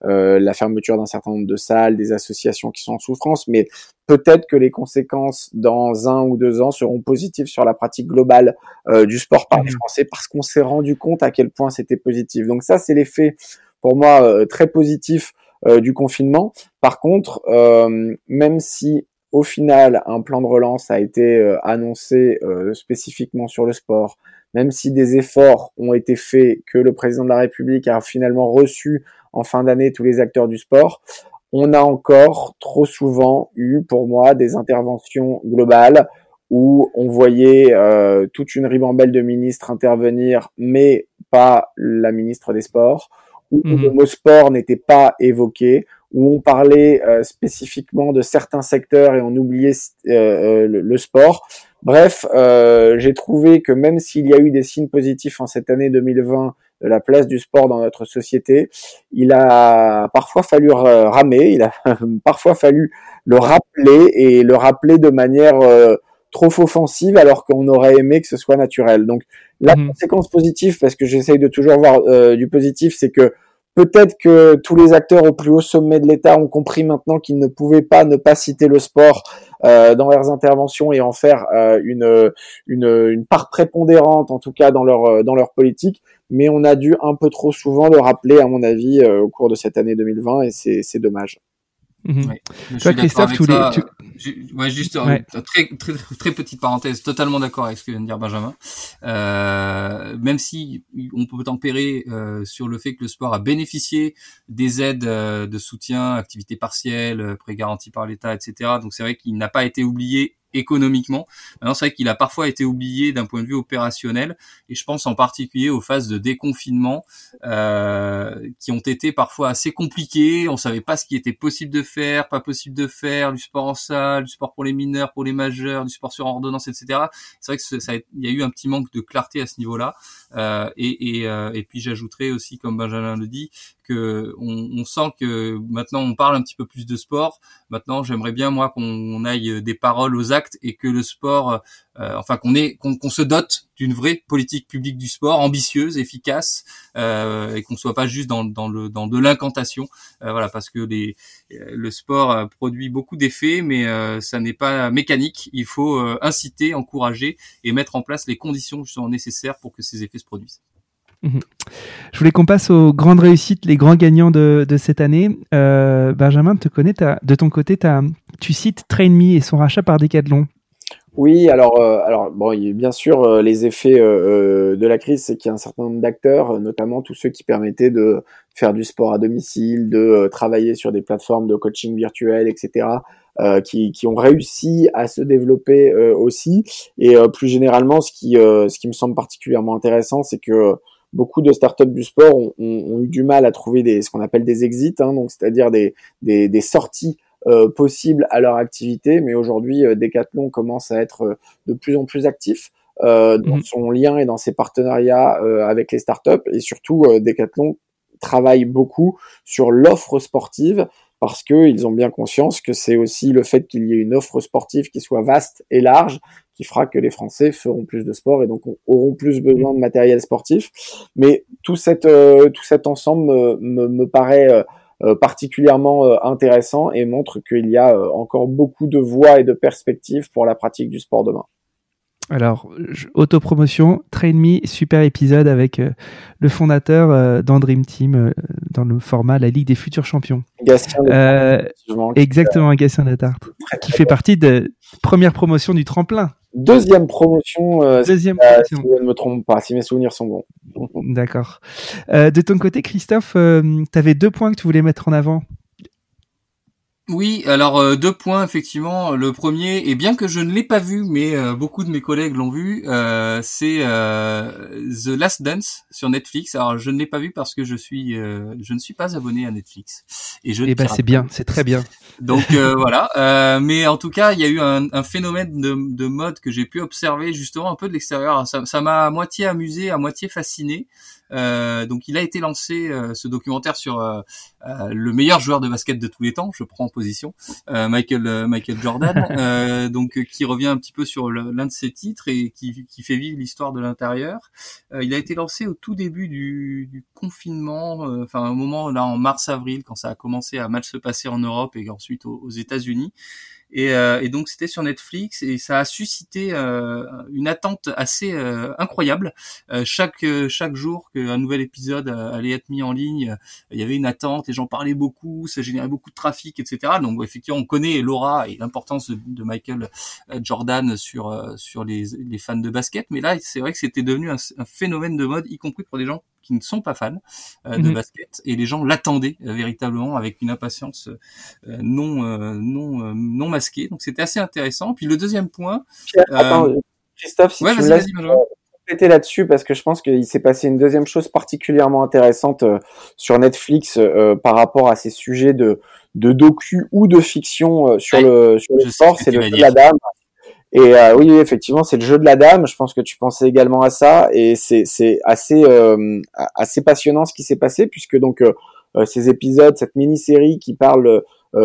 la fermeture d'un certain nombre de salles, des associations qui sont en souffrance, mais peut-être que les conséquences dans un ou deux ans seront positives sur la pratique globale du sport par les mhm. Français parce qu'on s'est rendu compte à quel point c'était positif. Donc ça c'est l'effet pour moi très positif euh, du confinement. Par contre, euh, même si au final un plan de relance a été euh, annoncé spécifiquement sur le sport, même si des efforts ont été faits, que le président de la République a finalement reçu en fin d'année tous les acteurs du sport, on a encore trop souvent eu, pour moi, des interventions globales où on voyait toute une ribambelle de ministres intervenir, mais pas la ministre des Sports, où mhm. le mot sport n'était pas évoqué, où on parlait euh, spécifiquement de certains secteurs et on oubliait euh, euh, le, sport. Bref, j'ai trouvé que même s'il y a eu des signes positifs en cette année 2020 de la place du sport dans notre société, il a parfois fallu ramer, il a parfois fallu le rappeler et le rappeler de manière trop offensive alors qu'on aurait aimé que ce soit naturel. Donc la mhm. conséquence positive, parce que j'essaye de toujours voir euh, du positif, c'est que peut-être que tous les acteurs au plus haut sommet de l'État ont compris maintenant qu'ils ne pouvaient pas ne pas citer le sport dans leurs interventions et en faire une, une, une part prépondérante, en tout cas dans leur dans leur politique. Mais on a dû un peu trop souvent le rappeler, à mon avis, au cours de cette année 2020, et c'est dommage. Mmh. Toi, Christophe, tous les, tu... ouais, juste ouais. très, très très petite parenthèse, totalement d'accord avec ce que vient de dire Benjamin. Euh, même si on peut tempérer euh, sur le fait que le sport a bénéficié des aides euh, de soutien, activités partielles, euh, prêts garantis par l'État, etc. Donc c'est vrai qu'il n'a pas été oublié économiquement. Maintenant, c'est vrai qu'il a parfois été oublié d'un point de vue opérationnel, et je pense en particulier aux phases de déconfinement euh, qui ont été parfois assez compliquées. On savait pas ce qui était possible de faire, pas possible de faire, du sport en salle, du sport pour les mineurs, pour les majeurs, du sport sur ordonnance, etc. C'est vrai que ça, il y a eu un petit manque de clarté à ce niveau-là. Euh, et, et, euh, et puis j'ajouterais aussi, comme Benjamin le dit, que on, on, sent que maintenant on parle un petit peu plus de sport. Maintenant, j'aimerais bien moi qu'on aille des paroles aux actes et que le sport, euh, enfin qu'on qu'on se dote d'une vraie politique publique du sport ambitieuse, efficace, euh, et qu'on soit pas juste dans, dans le dans de l'incantation. Euh, voilà, parce que les, le sport produit beaucoup d'effets, mais ça n'est pas mécanique. Il faut inciter, encourager et mettre en place les conditions justement nécessaires pour que ces effets se produisent. Mhm. Je voulais qu'on passe aux grandes réussites, les grands gagnants de, cette année. Euh, Benjamin, te connais, de ton côté, tu cites Train Me et son rachat par Decathlon. Oui, alors, euh, alors bon, bien sûr euh, les effets de la crise, c'est qu'il y a un certain nombre d'acteurs, notamment tous ceux qui permettaient de faire du sport à domicile, de travailler sur des plateformes de coaching virtuel, etc. qui, ont réussi à se développer aussi. Et plus généralement, ce qui me semble particulièrement intéressant, c'est que beaucoup de startups du sport ont, ont, eu du mal à trouver des, ce qu'on appelle des exits, hein, donc c'est-à-dire des, des, des, sorties euh, possibles à leur activité. Mais aujourd'hui, euh, Decathlon commence à être euh, de plus en plus actif euh, dans mhm. son lien et dans ses partenariats euh, avec les startups. Et surtout, Decathlon travaille beaucoup sur l'offre sportive parce qu'ils ont bien conscience que c'est aussi le fait qu'il y ait une offre sportive qui soit vaste et large qui fera que les Français feront plus de sport et donc auront plus besoin de matériel sportif. Mais tout, euh, cet ensemble me paraît euh, euh, particulièrement intéressant et montre qu'il y a encore beaucoup de voies et de perspectives pour la pratique du sport demain. Alors, autopromotion, Train Me, super épisode avec euh, le fondateur euh, d'Andream Team euh, dans le format La Ligue des futurs champions. Gatien Exactement, Gatien de Tarte, qui fait partie de première promotion du tremplin. Deuxième promotion, Deuxième promotion. si je ne me trompe pas, si mes souvenirs sont bons. D'accord. de ton côté, Christophe, tu avais deux points que tu voulais mettre en avant. Oui, alors euh, deux points effectivement. Le premier, et bien que je ne l'ai pas vu, mais euh, beaucoup de mes collègues l'ont vu, euh, c'est The Last Dance sur Netflix. Alors je ne l'ai pas vu parce que je suis, je ne suis pas abonné à Netflix. Et je. Eh ben c'est bien, c'est très bien. Donc voilà. mais en tout cas, il y a eu un, un phénomène de, de, mode que j'ai pu observer justement un peu de l'extérieur. Ça m'a à moitié amusé, à moitié fasciné. Euh, donc il a été lancé euh, ce documentaire sur euh, le meilleur joueur de basket de tous les temps. Je prends en position Michael Michael Jordan, donc qui revient un petit peu sur l'un de ses titres et qui, qui fait vivre l'histoire de l'intérieur. il a été lancé au tout début du, du confinement, enfin au moment là en mars avril quand ça a commencé à mal se passer en Europe et ensuite aux, aux États-Unis. Et, euh, et donc c'était sur Netflix et ça a suscité euh, une attente assez euh, incroyable. chaque chaque jour qu'un nouvel épisode allait être mis en ligne, il y avait une attente, les gens parlaient beaucoup, ça générait beaucoup de trafic, etc. Donc effectivement, on connaît l'aura et l'importance de, de, Michael Jordan sur sur les, les fans de basket, mais là c'est vrai que c'était devenu un, un phénomène de mode, y compris pour des gens qui ne sont pas fans euh, de mhm. basket et les gens l'attendaient euh, véritablement avec une impatience euh, non non non masquée. Donc c'était assez intéressant. Puis le deuxième point. Christophe, si tu me laisses compléter là-dessus parce que je pense qu'il s'est passé une deuxième chose particulièrement intéressante sur Netflix par rapport à ces sujets de de docu ou de fiction sur le sur le sport, c'est le la dame et euh, oui, effectivement, c'est le jeu de la dame. Je pense que tu pensais également à ça, et c'est assez euh, assez passionnant ce qui s'est passé puisque donc euh, ces épisodes, cette mini-série qui parle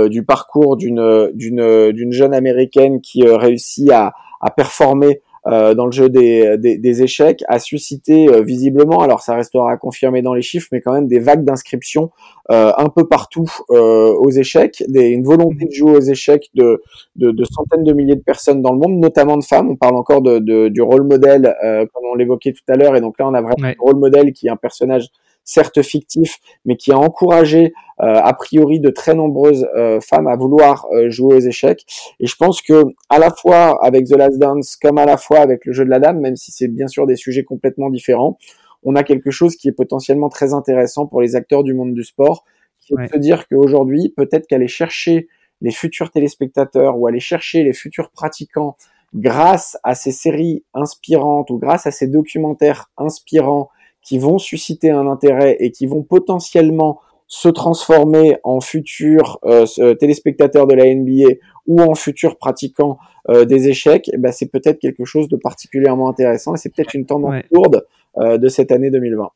du parcours d'une d'une d'une jeune américaine qui réussit à à performer euh, dans le jeu des, des, échecs a suscité euh, visiblement, alors ça restera confirmé dans les chiffres, mais quand même des vagues d'inscriptions euh, un peu partout aux échecs, des, une volonté de jouer aux échecs de, de, de, centaines de milliers de personnes dans le monde, notamment de femmes. On parle encore de, de du rôle modèle, comme on l'évoquait tout à l'heure, et donc là on a vraiment un rôle modèle qui est un personnage certes fictif, mais qui a encouragé euh, a priori de très nombreuses euh, femmes à vouloir euh, jouer aux échecs. Et je pense que à la fois avec The Last Dance, comme à la fois avec le jeu de la dame, même si c'est bien sûr des sujets complètement différents, on a quelque chose qui est potentiellement très intéressant pour les acteurs du monde du sport, qui est de se dire qu'aujourd'hui, peut-être qu'aller chercher les futurs téléspectateurs ou aller chercher les futurs pratiquants grâce à ces séries inspirantes ou grâce à ces documentaires inspirants qui vont susciter un intérêt et qui vont potentiellement se transformer en futurs euh, téléspectateurs de la NBA ou en futurs pratiquants euh, des échecs, eh ben c'est peut-être quelque chose de particulièrement intéressant et c'est peut-être une tendance lourde euh, de cette année 2020.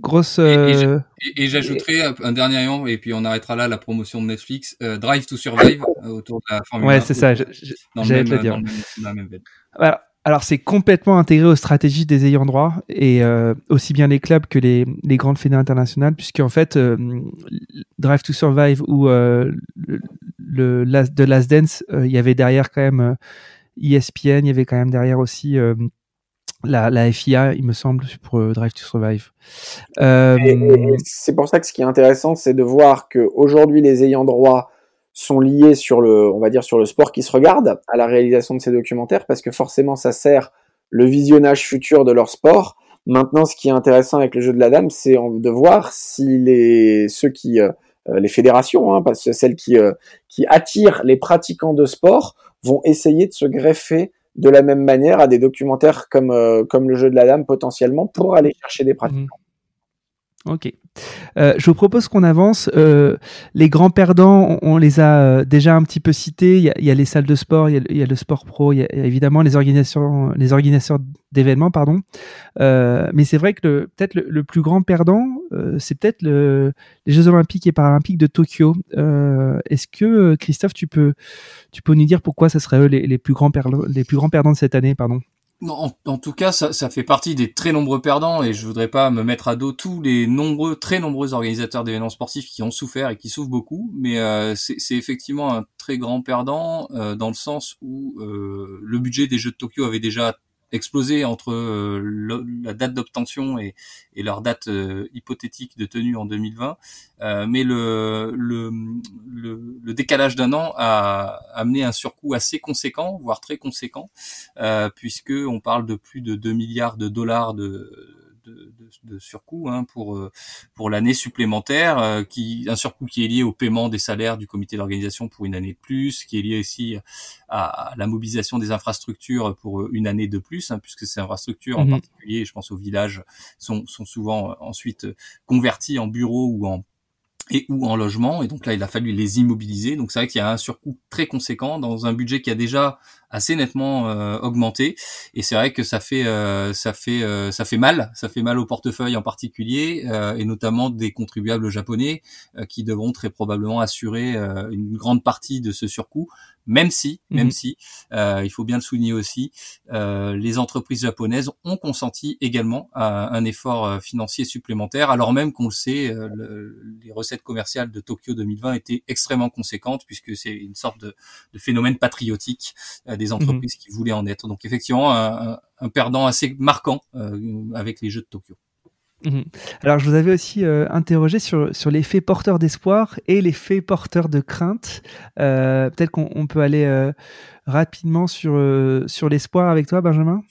Grosse. Et, j'ajouterai un dernier nom et puis on arrêtera là la promotion de Netflix, Drive to Survive autour de la Formule Ouais, c'est ça. J'allais te le dire. Voilà. Alors c'est complètement intégré aux stratégies des ayants droit et euh, aussi bien les clubs que les, les grandes fédérations internationales puisqu'en fait euh, Drive to Survive ou euh, le, le The Last Dance il y avait derrière quand même ESPN il y avait quand même derrière aussi la, la FIA il me semble pour Drive to Survive. c'est pour ça que ce qui est intéressant c'est de voir que aujourd'hui les ayants droit sont liés sur le, on va dire sur le sport qui se regarde à la réalisation de ces documentaires parce que forcément ça sert le visionnage futur de leur sport. Maintenant, ce qui est intéressant avec le jeu de la dame, c'est de voir si les ceux qui euh, les fédérations, hein, parce que celles qui euh, qui attirent les pratiquants de sport, vont essayer de se greffer de la même manière à des documentaires comme euh, comme le jeu de la dame potentiellement pour aller chercher des pratiquants. Ok. Euh, je vous propose qu'on avance. Euh, les grands perdants, on, les a euh, déjà un petit peu cités. Il y a, les salles de sport, il y a, le sport pro, il y a, évidemment les organisations, les organisateurs d'événements, pardon. Euh, mais c'est vrai que peut-être le, plus grand perdant, euh, c'est peut-être le, les Jeux Olympiques et Paralympiques de Tokyo. Est-ce que Christophe, tu peux, tu peux nous dire pourquoi ça serait eux les, les plus grands perdants, les plus grands perdants de cette année, pardon? En, tout cas, ça, ça, fait partie des très nombreux perdants et je voudrais pas me mettre à dos tous les nombreux, très nombreux organisateurs d'événements sportifs qui ont souffert et qui souffrent beaucoup, mais euh, c'est effectivement un très grand perdant euh, dans le sens où euh, le budget des Jeux de Tokyo avait déjà explosé entre euh, la date d'obtention et, leur date euh, hypothétique de tenue en 2020. Euh, mais le, le décalage d'un an a amené un surcoût assez conséquent, voire très conséquent, puisque on parle de plus de 2 milliards de dollars de de, de, surcoût hein, pour euh, pour l'année supplémentaire, euh, qui un surcoût qui est lié au paiement des salaires du comité d'organisation pour une année de plus, qui est lié aussi à, la mobilisation des infrastructures pour une année de plus, hein, puisque ces infrastructures en mhm. particulier, je pense aux villages, sont sont souvent ensuite convertis en bureaux ou en et ou en logement. Et donc là il a fallu les immobiliser. Donc c'est vrai qu'il y a un surcoût très conséquent dans un budget qui a déjà assez nettement euh, augmenté. Et c'est vrai que ça fait euh, ça fait euh, ça fait mal. Ça fait mal au portefeuille en particulier et notamment des contribuables japonais qui devront très probablement assurer une grande partie de ce surcoût même si, même mhm. si, euh, il faut bien le souligner aussi, euh, les entreprises japonaises ont consenti également à un effort euh, financier supplémentaire, alors même qu'on le sait, euh, les recettes commerciales de Tokyo 2020 étaient extrêmement conséquentes puisque c'est une sorte de, de phénomène patriotique euh, des mhm. entreprises qui voulaient en être. Donc effectivement, un, un perdant assez marquant avec les Jeux de Tokyo. Mhm. Alors, je vous avais aussi euh, interrogé sur, sur l'effet porteur d'espoir et l'effet porteur de crainte. Euh, Peut-être qu'on peut aller euh, rapidement sur, euh, sur l'espoir avec toi, Benjamin?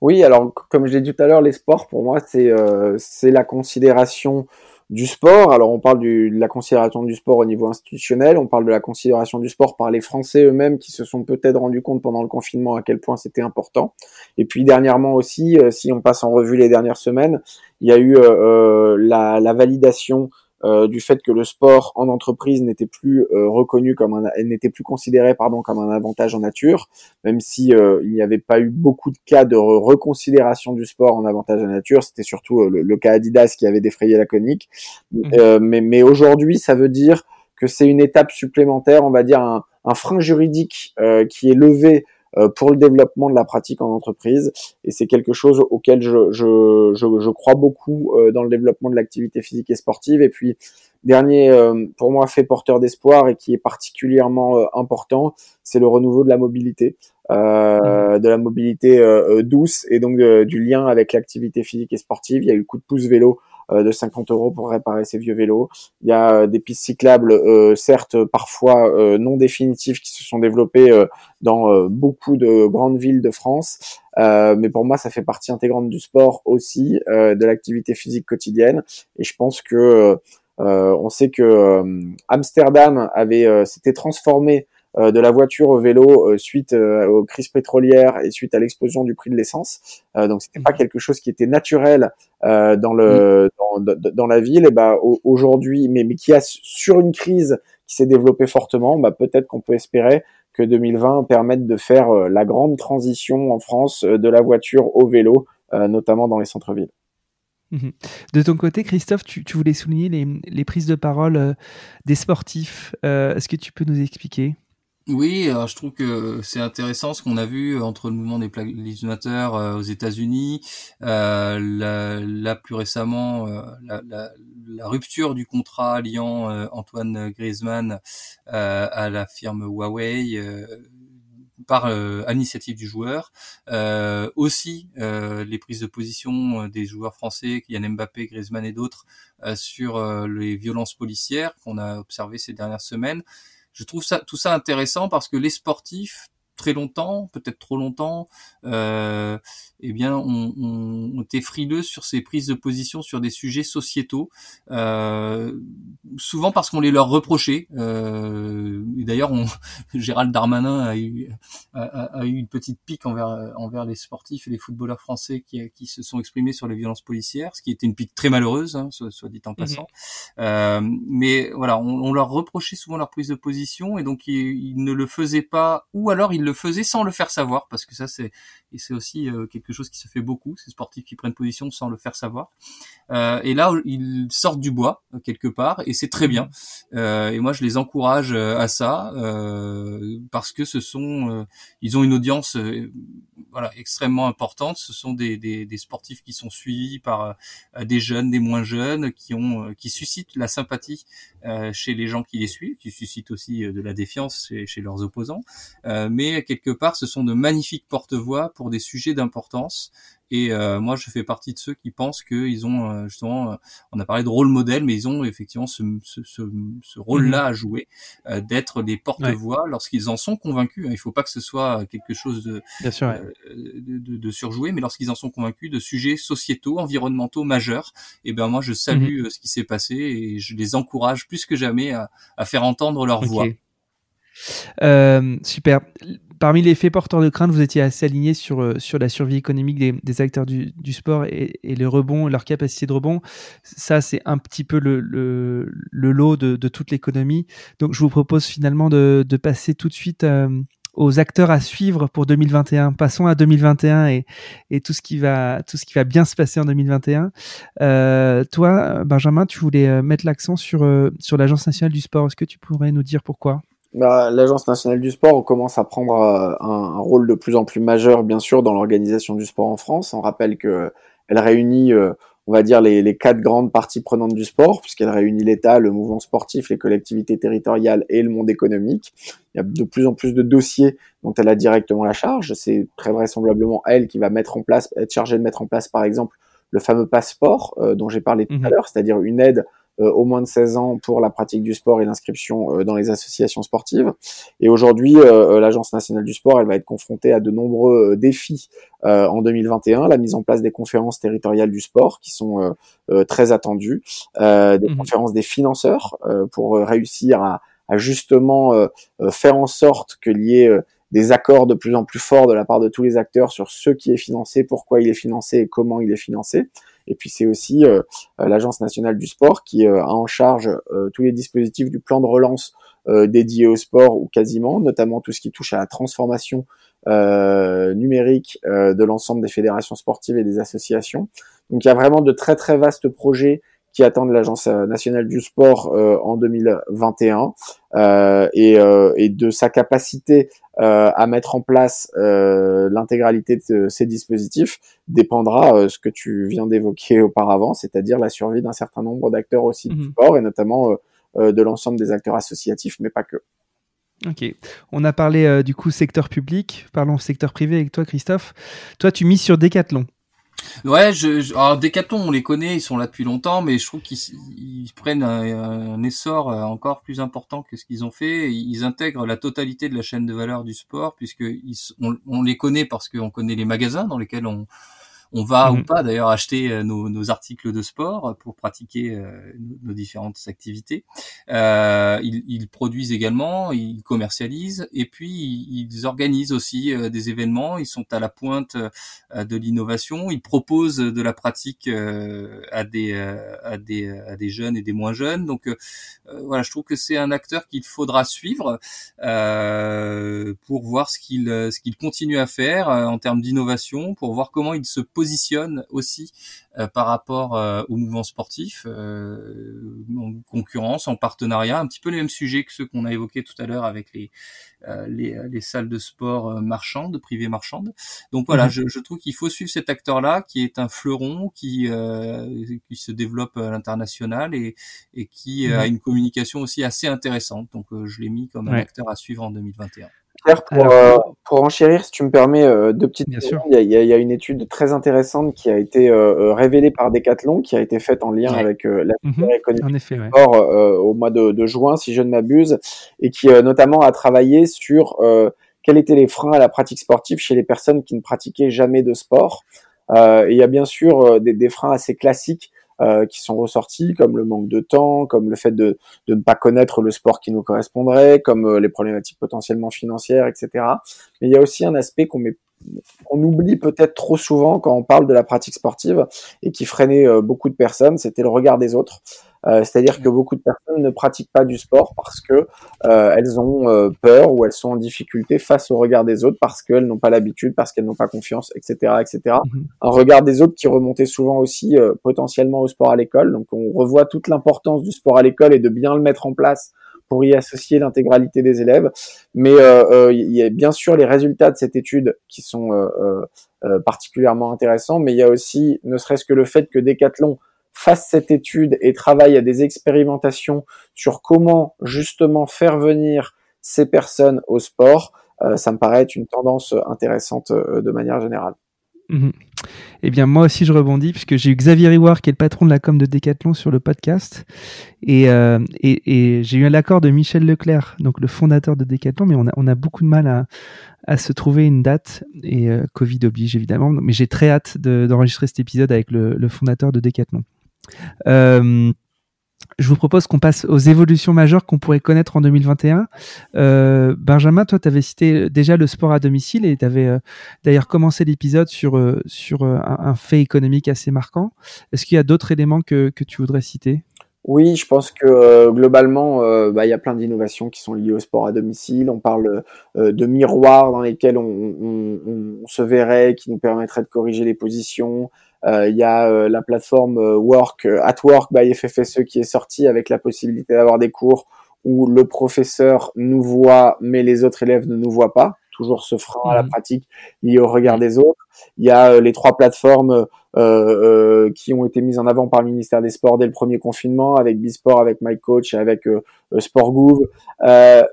Oui, alors, comme je l'ai dit tout à l'heure, l'espoir, pour moi, c'est c'est la considération du sport. Alors on parle de la considération du sport au niveau institutionnel, on parle de la considération du sport par les Français eux-mêmes qui se sont peut-être rendus compte pendant le confinement à quel point c'était important. Et puis dernièrement aussi, euh, si on passe en revue les dernières semaines, il y a eu euh, euh, la, validation euh, du fait que le sport en entreprise n'était plus euh, reconnu comme un, n'était plus considéré pardon comme un avantage en nature, même si euh, il n'y avait pas eu beaucoup de cas de reconsidération du sport en avantage en nature, c'était surtout le, cas Adidas qui avait défrayé la conique. Mmh. mais mais aujourd'hui, ça veut dire que c'est une étape supplémentaire, on va dire un, un frein juridique qui est levé pour le développement de la pratique en entreprise. Et c'est quelque chose auquel je, je, je, je crois beaucoup dans le développement de l'activité physique et sportive. Et puis, dernier, pour moi, fait porteur d'espoir et qui est particulièrement important, c'est le renouveau de la mobilité. Euh, de la mobilité douce et donc du lien avec l'activité physique et sportive. Il y a eu le coup de pouce vélo euh, de 50 euros pour réparer ces vieux vélos. Il y a euh, des pistes cyclables, euh, certes parfois non définitives, qui se sont développées dans beaucoup de grandes villes de France. mais pour moi, ça fait partie intégrante du sport aussi, de l'activité physique quotidienne. Et je pense que on sait que Amsterdam avait s'était transformé euh, de la voiture au vélo euh, suite euh, aux crises pétrolières et suite à l'explosion du prix de l'essence. donc c'était pas mhm. quelque chose qui était naturel dans le dans, dans, la ville. Et bah aujourd'hui, mais mais qui a sur une crise qui s'est développée fortement, bah peut-être qu'on peut espérer que 2020 permette de faire la grande transition en France de la voiture au vélo, notamment dans les centres-villes. Mhm. De ton côté, Christophe, tu, tu voulais souligner les, les, prises de parole des sportifs. Est-ce que tu peux nous expliquer? Oui, alors je trouve que c'est intéressant ce qu'on a vu entre le mouvement des donateurs euh, aux États-Unis, euh, là, plus récemment euh, la, rupture du contrat liant euh, Antoine Griezmann à la firme Huawei par initiative du joueur, aussi les prises de position des joueurs français, Kylian Mbappé, Griezmann et d'autres, sur les violences policières qu'on a observées ces dernières semaines je trouve ça tout ça intéressant parce que les sportifs très longtemps, peut-être trop longtemps, euh, eh bien, on, on, on, était frileux sur ces prises de position sur des sujets sociétaux, euh, souvent parce qu'on les leur reprochait. Euh, D'ailleurs, Gérald Darmanin a eu, a, a, eu une petite pique envers, envers les sportifs et les footballeurs français qui, qui se sont exprimés sur les violences policières, ce qui était une pique très malheureuse, hein, soit, soit, dit en mhm. passant. euh, mais voilà, on, on, leur reprochait souvent leur prise de position et donc ils, ils ne le faisaient pas, ou alors ils le faisaient sans le faire savoir, parce que ça c'est et c'est aussi euh, quelque chose qui se fait beaucoup, ces sportifs qui prennent position sans le faire savoir. Euh, et là, ils sortent du bois euh, quelque part, et c'est très bien. Euh, et moi, je les encourage euh, à ça parce que ce sont, ils ont une audience voilà extrêmement importante. Ce sont des, des, des, sportifs qui sont suivis par des jeunes, des moins jeunes, qui ont, qui suscitent la sympathie chez les gens qui les suivent, qui suscitent aussi de la défiance chez, chez leurs opposants. mais quelque part, ce sont de magnifiques porte-voix pour des sujets d'importance. Et euh, moi, je fais partie de ceux qui pensent qu'ils ont euh, justement, euh, on a parlé de rôle modèle, mais ils ont effectivement ce, ce, ce, ce rôle-là mhm. à jouer, d'être des porte-voix lorsqu'ils en sont convaincus. Hein. Il ne faut pas que ce soit quelque chose de, de, de, surjoué, mais lorsqu'ils en sont convaincus de sujets sociétaux, environnementaux majeurs. Et eh ben moi, je salue mhm. ce qui s'est passé et je les encourage plus que jamais à, à faire entendre leur voix. Euh, super parmi les faits porteurs de crainte, vous étiez assez aligné sur, euh, sur la survie économique des, acteurs du, du sport et, et, les rebonds, leur capacité de rebond. Ça, c'est un petit peu le, le, lot de, de toute l'économie. Donc, je vous propose finalement de, de passer tout de suite euh, aux acteurs à suivre pour 2021. Passons à 2021 et, et tout ce qui va tout ce qui va bien se passer en 2021. Euh, toi, Benjamin, tu voulais mettre l'accent sur sur l'Agence nationale du sport. Est-ce que tu pourrais nous dire pourquoi? L'Agence nationale du sport commence à prendre euh, un, rôle de plus en plus majeur, bien sûr, dans l'organisation du sport en France. On rappelle que elle réunit, euh, on va dire, les, les, quatre grandes parties prenantes du sport, puisqu'elle réunit l'État, le mouvement sportif, les collectivités territoriales et le monde économique. Il y a de plus en plus de dossiers dont elle a directement la charge. C'est très vraisemblablement elle qui va mettre en place, être chargée de mettre en place, par exemple, le fameux passeport euh, dont j'ai parlé tout à mmh l'heure, c'est-à-dire une aide au moins de 16 ans pour la pratique du sport et l'inscription euh, dans les associations sportives. Et aujourd'hui, euh, l'Agence nationale du sport, elle va être confrontée à de nombreux défis en 2021, la mise en place des conférences territoriales du sport qui sont très attendues, des mmh conférences des financeurs pour réussir à, à justement faire en sorte que y ait des accords de plus en plus forts de la part de tous les acteurs sur ce qui est financé, pourquoi il est financé et comment il est financé. Et puis c'est aussi euh, euh, l'Agence nationale du sport qui euh, a en charge tous les dispositifs du plan de relance dédié au sport ou quasiment, notamment tout ce qui touche à la transformation numérique de l'ensemble des fédérations sportives et des associations. Donc il y a vraiment de très très vastes projets qui attendent l'Agence nationale du sport en 2021 et, et, de sa capacité à mettre en place l'intégralité de ces dispositifs dépendra ce que tu viens d'évoquer auparavant, c'est-à-dire la survie d'un certain nombre d'acteurs aussi du mhm. sport et notamment de l'ensemble des acteurs associatifs, mais pas que. Ok. On a parlé euh, du coup secteur public. Parlons secteur privé avec toi, Christophe. Toi, tu mises sur Decathlon. Ouais, je, alors Decathlon, on les connaît, ils sont là depuis longtemps, mais je trouve qu'ils prennent un, essor euh, encore plus important que ce qu'ils ont fait. Ils intègrent la totalité de la chaîne de valeur du sport, puisque on les connaît parce qu'on connaît les magasins dans lesquels on, on va ou mhm. pas d'ailleurs acheter euh, nos, articles de sport pour pratiquer euh, nos différentes activités. Euh, ils, produisent également, ils commercialisent et puis ils, organisent aussi des événements. Ils sont à la pointe de l'innovation. Ils proposent de la pratique à des à des à des jeunes et des moins jeunes. Donc voilà, je trouve que c'est un acteur qu'il faudra suivre pour voir ce qu'il ce qu'il continue à faire en termes d'innovation, pour voir comment il se positionne positionne aussi euh, par rapport euh, au mouvement sportif, euh, en concurrence, en partenariat, un petit peu les mêmes sujets que ceux qu'on a évoqués tout à l'heure avec les, les, les, salles de sport marchandes, privées marchandes. Donc voilà, mhm. je, je, trouve qu'il faut suivre cet acteur-là, qui est un fleuron, qui, qui se développe à l'international et, et qui a mhm. une communication aussi assez intéressante. Donc je l'ai mis comme un acteur à suivre en 2021. Pierre, pour, euh, pour enchérir, si tu me permets, euh, deux petites questions. Il, il, y a, une étude très intéressante qui a été euh, révélée par Decathlon, qui a été faite en lien avec la mmh économique sport, au mois de, de, juin, si je ne m'abuse, et qui notamment a travaillé sur quels étaient les freins à la pratique sportive chez les personnes qui ne pratiquaient jamais de sport. et il y a bien sûr des, des freins assez classiques euh, qui sont ressortis, comme le manque de temps, comme le fait de, de ne pas connaître le sport qui nous correspondrait, comme euh, les problématiques potentiellement financières, etc. Mais il y a aussi un aspect qu'on met on oublie peut-être trop souvent quand on parle de la pratique sportive et qui freinait euh, beaucoup de personnes, c'était le regard des autres. Euh, c'est-à-dire que beaucoup de personnes ne pratiquent pas du sport parce que euh, elles ont peur ou elles sont en difficulté face au regard des autres parce qu'elles n'ont pas l'habitude, parce qu'elles n'ont pas confiance, etc., etc. Mhm. Un regard des autres qui remontait souvent aussi potentiellement au sport à l'école. Donc on revoit toute l'importance du sport à l'école et de bien le mettre en place pour y associer l'intégralité des élèves. Mais euh, euh, il y a bien sûr les résultats de cette étude qui sont euh, particulièrement intéressants, mais il y a aussi, ne serait-ce que le fait que Decathlon fasse cette étude et travaille à des expérimentations sur comment justement faire venir ces personnes au sport, ça me paraît être une tendance intéressante de manière générale. Mhm. Eh bien, moi aussi, je rebondis puisque j'ai eu Xavier Riwar, qui est le patron de la com de Decathlon, sur le podcast. Et, euh, et, j'ai eu l'accord de Michel Leclerc, donc le fondateur de Decathlon, mais on a, on a beaucoup de mal à, à se trouver une date. Et euh, Covid oblige, évidemment. Mais j'ai très hâte d'enregistrer cet épisode avec le, le fondateur de Decathlon. Euh, je vous propose qu'on passe aux évolutions majeures qu'on pourrait connaître en 2021. Euh, Benjamin, toi, tu avais cité déjà le sport à domicile et tu avais euh, d'ailleurs commencé l'épisode sur, un, fait économique assez marquant. Est-ce qu'il y a d'autres éléments que, tu voudrais citer? Oui, je pense que globalement, bah, il y a plein d'innovations qui sont liées au sport à domicile. On parle de miroirs dans lesquels on, se verrait, qui nous permettraient de corriger les positions, il y a euh, la plateforme euh, Work at Work by FFSE qui est sortie avec la possibilité d'avoir des cours où le professeur nous voit mais les autres élèves ne nous voient pas toujours ce frein à la mhm. pratique lié au regard des autres. Il y a les trois plateformes euh, qui ont été mises en avant par le ministère des Sports dès le premier confinement, avec Bisport, avec MyCoach et avec euh, SportGouv.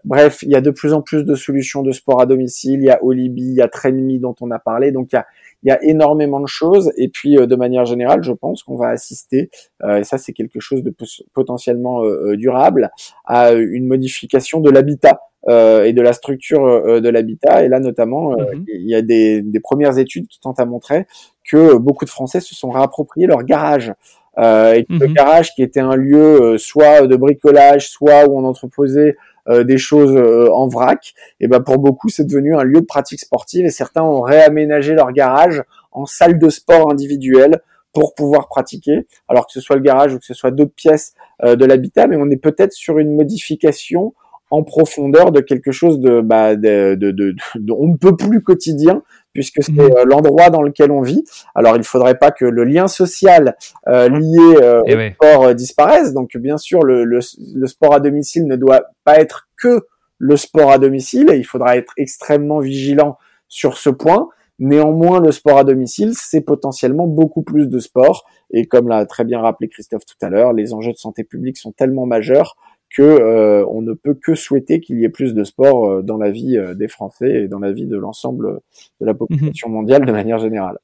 bref, il y a de plus en plus de solutions de sport à domicile. Il y a Olibi, il y a Trainme dont on a parlé. Donc il y a, il y a énormément de choses. Et puis, euh, de manière générale, je pense qu'on va assister, euh, et ça c'est quelque chose de potentiellement euh, durable, à une modification de l'habitat. et de la structure de l'habitat. Et là, notamment, mhm. il y a des, des, premières études qui tentent à montrer que beaucoup de Français se sont réappropriés leur garage. Euh, et que le mhm. garage, qui était un lieu soit de bricolage, soit où on entreposait euh, des choses euh, en vrac, et ben pour beaucoup c'est devenu un lieu de pratique sportive et certains ont réaménagé leur garage en salle de sport individuelle pour pouvoir pratiquer, alors que ce soit le garage ou que ce soit d'autres pièces euh, de l'habitat, mais on est peut-être sur une modification en profondeur de quelque chose de, bah, de, de, de, on ne peut plus quotidien puisque c'est mmh. l'endroit dans lequel on vit. Alors il faudrait pas que le lien social lié eh au sport disparaisse. Donc bien sûr, le, le, le, sport à domicile ne doit pas être que le sport à domicile. Il faudra être extrêmement vigilant sur ce point. Néanmoins, le sport à domicile, c'est potentiellement beaucoup plus de sport. Et comme l'a très bien rappelé Christophe tout à l'heure, les enjeux de santé publique sont tellement majeurs que euh, on ne peut que souhaiter qu'il y ait plus de sport euh, dans la vie euh, des Français et dans la vie de l'ensemble de la population mhm. mondiale de manière générale.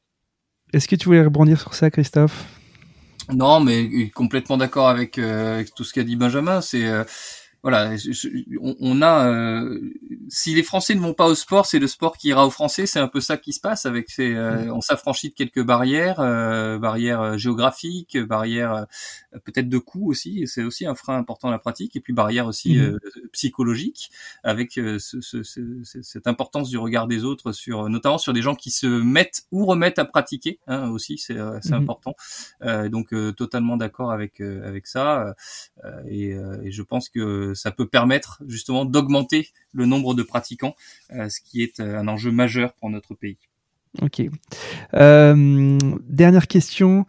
Est-ce que tu voulais rebondir sur ça, Christophe? Non, mais complètement d'accord avec, avec, tout ce qu'a dit Benjamin. C'est voilà, on, a. Euh, si les Français ne vont pas au sport, c'est le sport qui ira aux Français. C'est un peu ça qui se passe avec ces. Euh, on s'affranchit de quelques barrières, euh, barrières géographiques, barrières peut-être de coûts aussi. C'est aussi un frein important à la pratique. Et puis barrières aussi mmh. psychologiques, avec ce, ce, cette importance du regard des autres sur, notamment sur des gens qui se mettent ou remettent à pratiquer hein, aussi. C'est mmh. important. donc totalement d'accord avec avec ça. Et, et je pense que ça peut permettre justement d'augmenter le nombre de pratiquants, euh, ce qui est euh, un enjeu majeur pour notre pays. Ok. Euh, dernière question.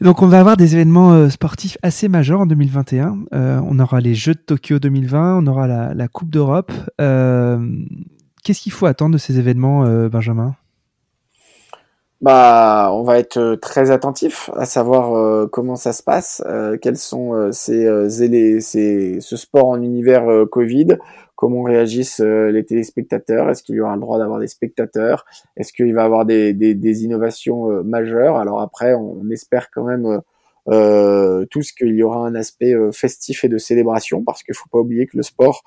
Donc on va avoir des événements sportifs assez majeurs en 2021. on aura les Jeux de Tokyo 2020, on aura la, Coupe d'Europe. Qu'est-ce qu'il faut attendre de ces événements, Benjamin? Bah, on va être euh, très attentif à savoir euh, comment ça se passe, euh, quels sont ces, ces, ce sport en univers Covid, comment réagissent les téléspectateurs, est-ce qu'il y aura le droit d'avoir des spectateurs, est-ce qu'il va y avoir des, des, des innovations majeures. Alors après, on espère quand même euh, tout ce qu'il y aura un aspect euh, festif et de célébration parce qu'il faut pas oublier que le sport,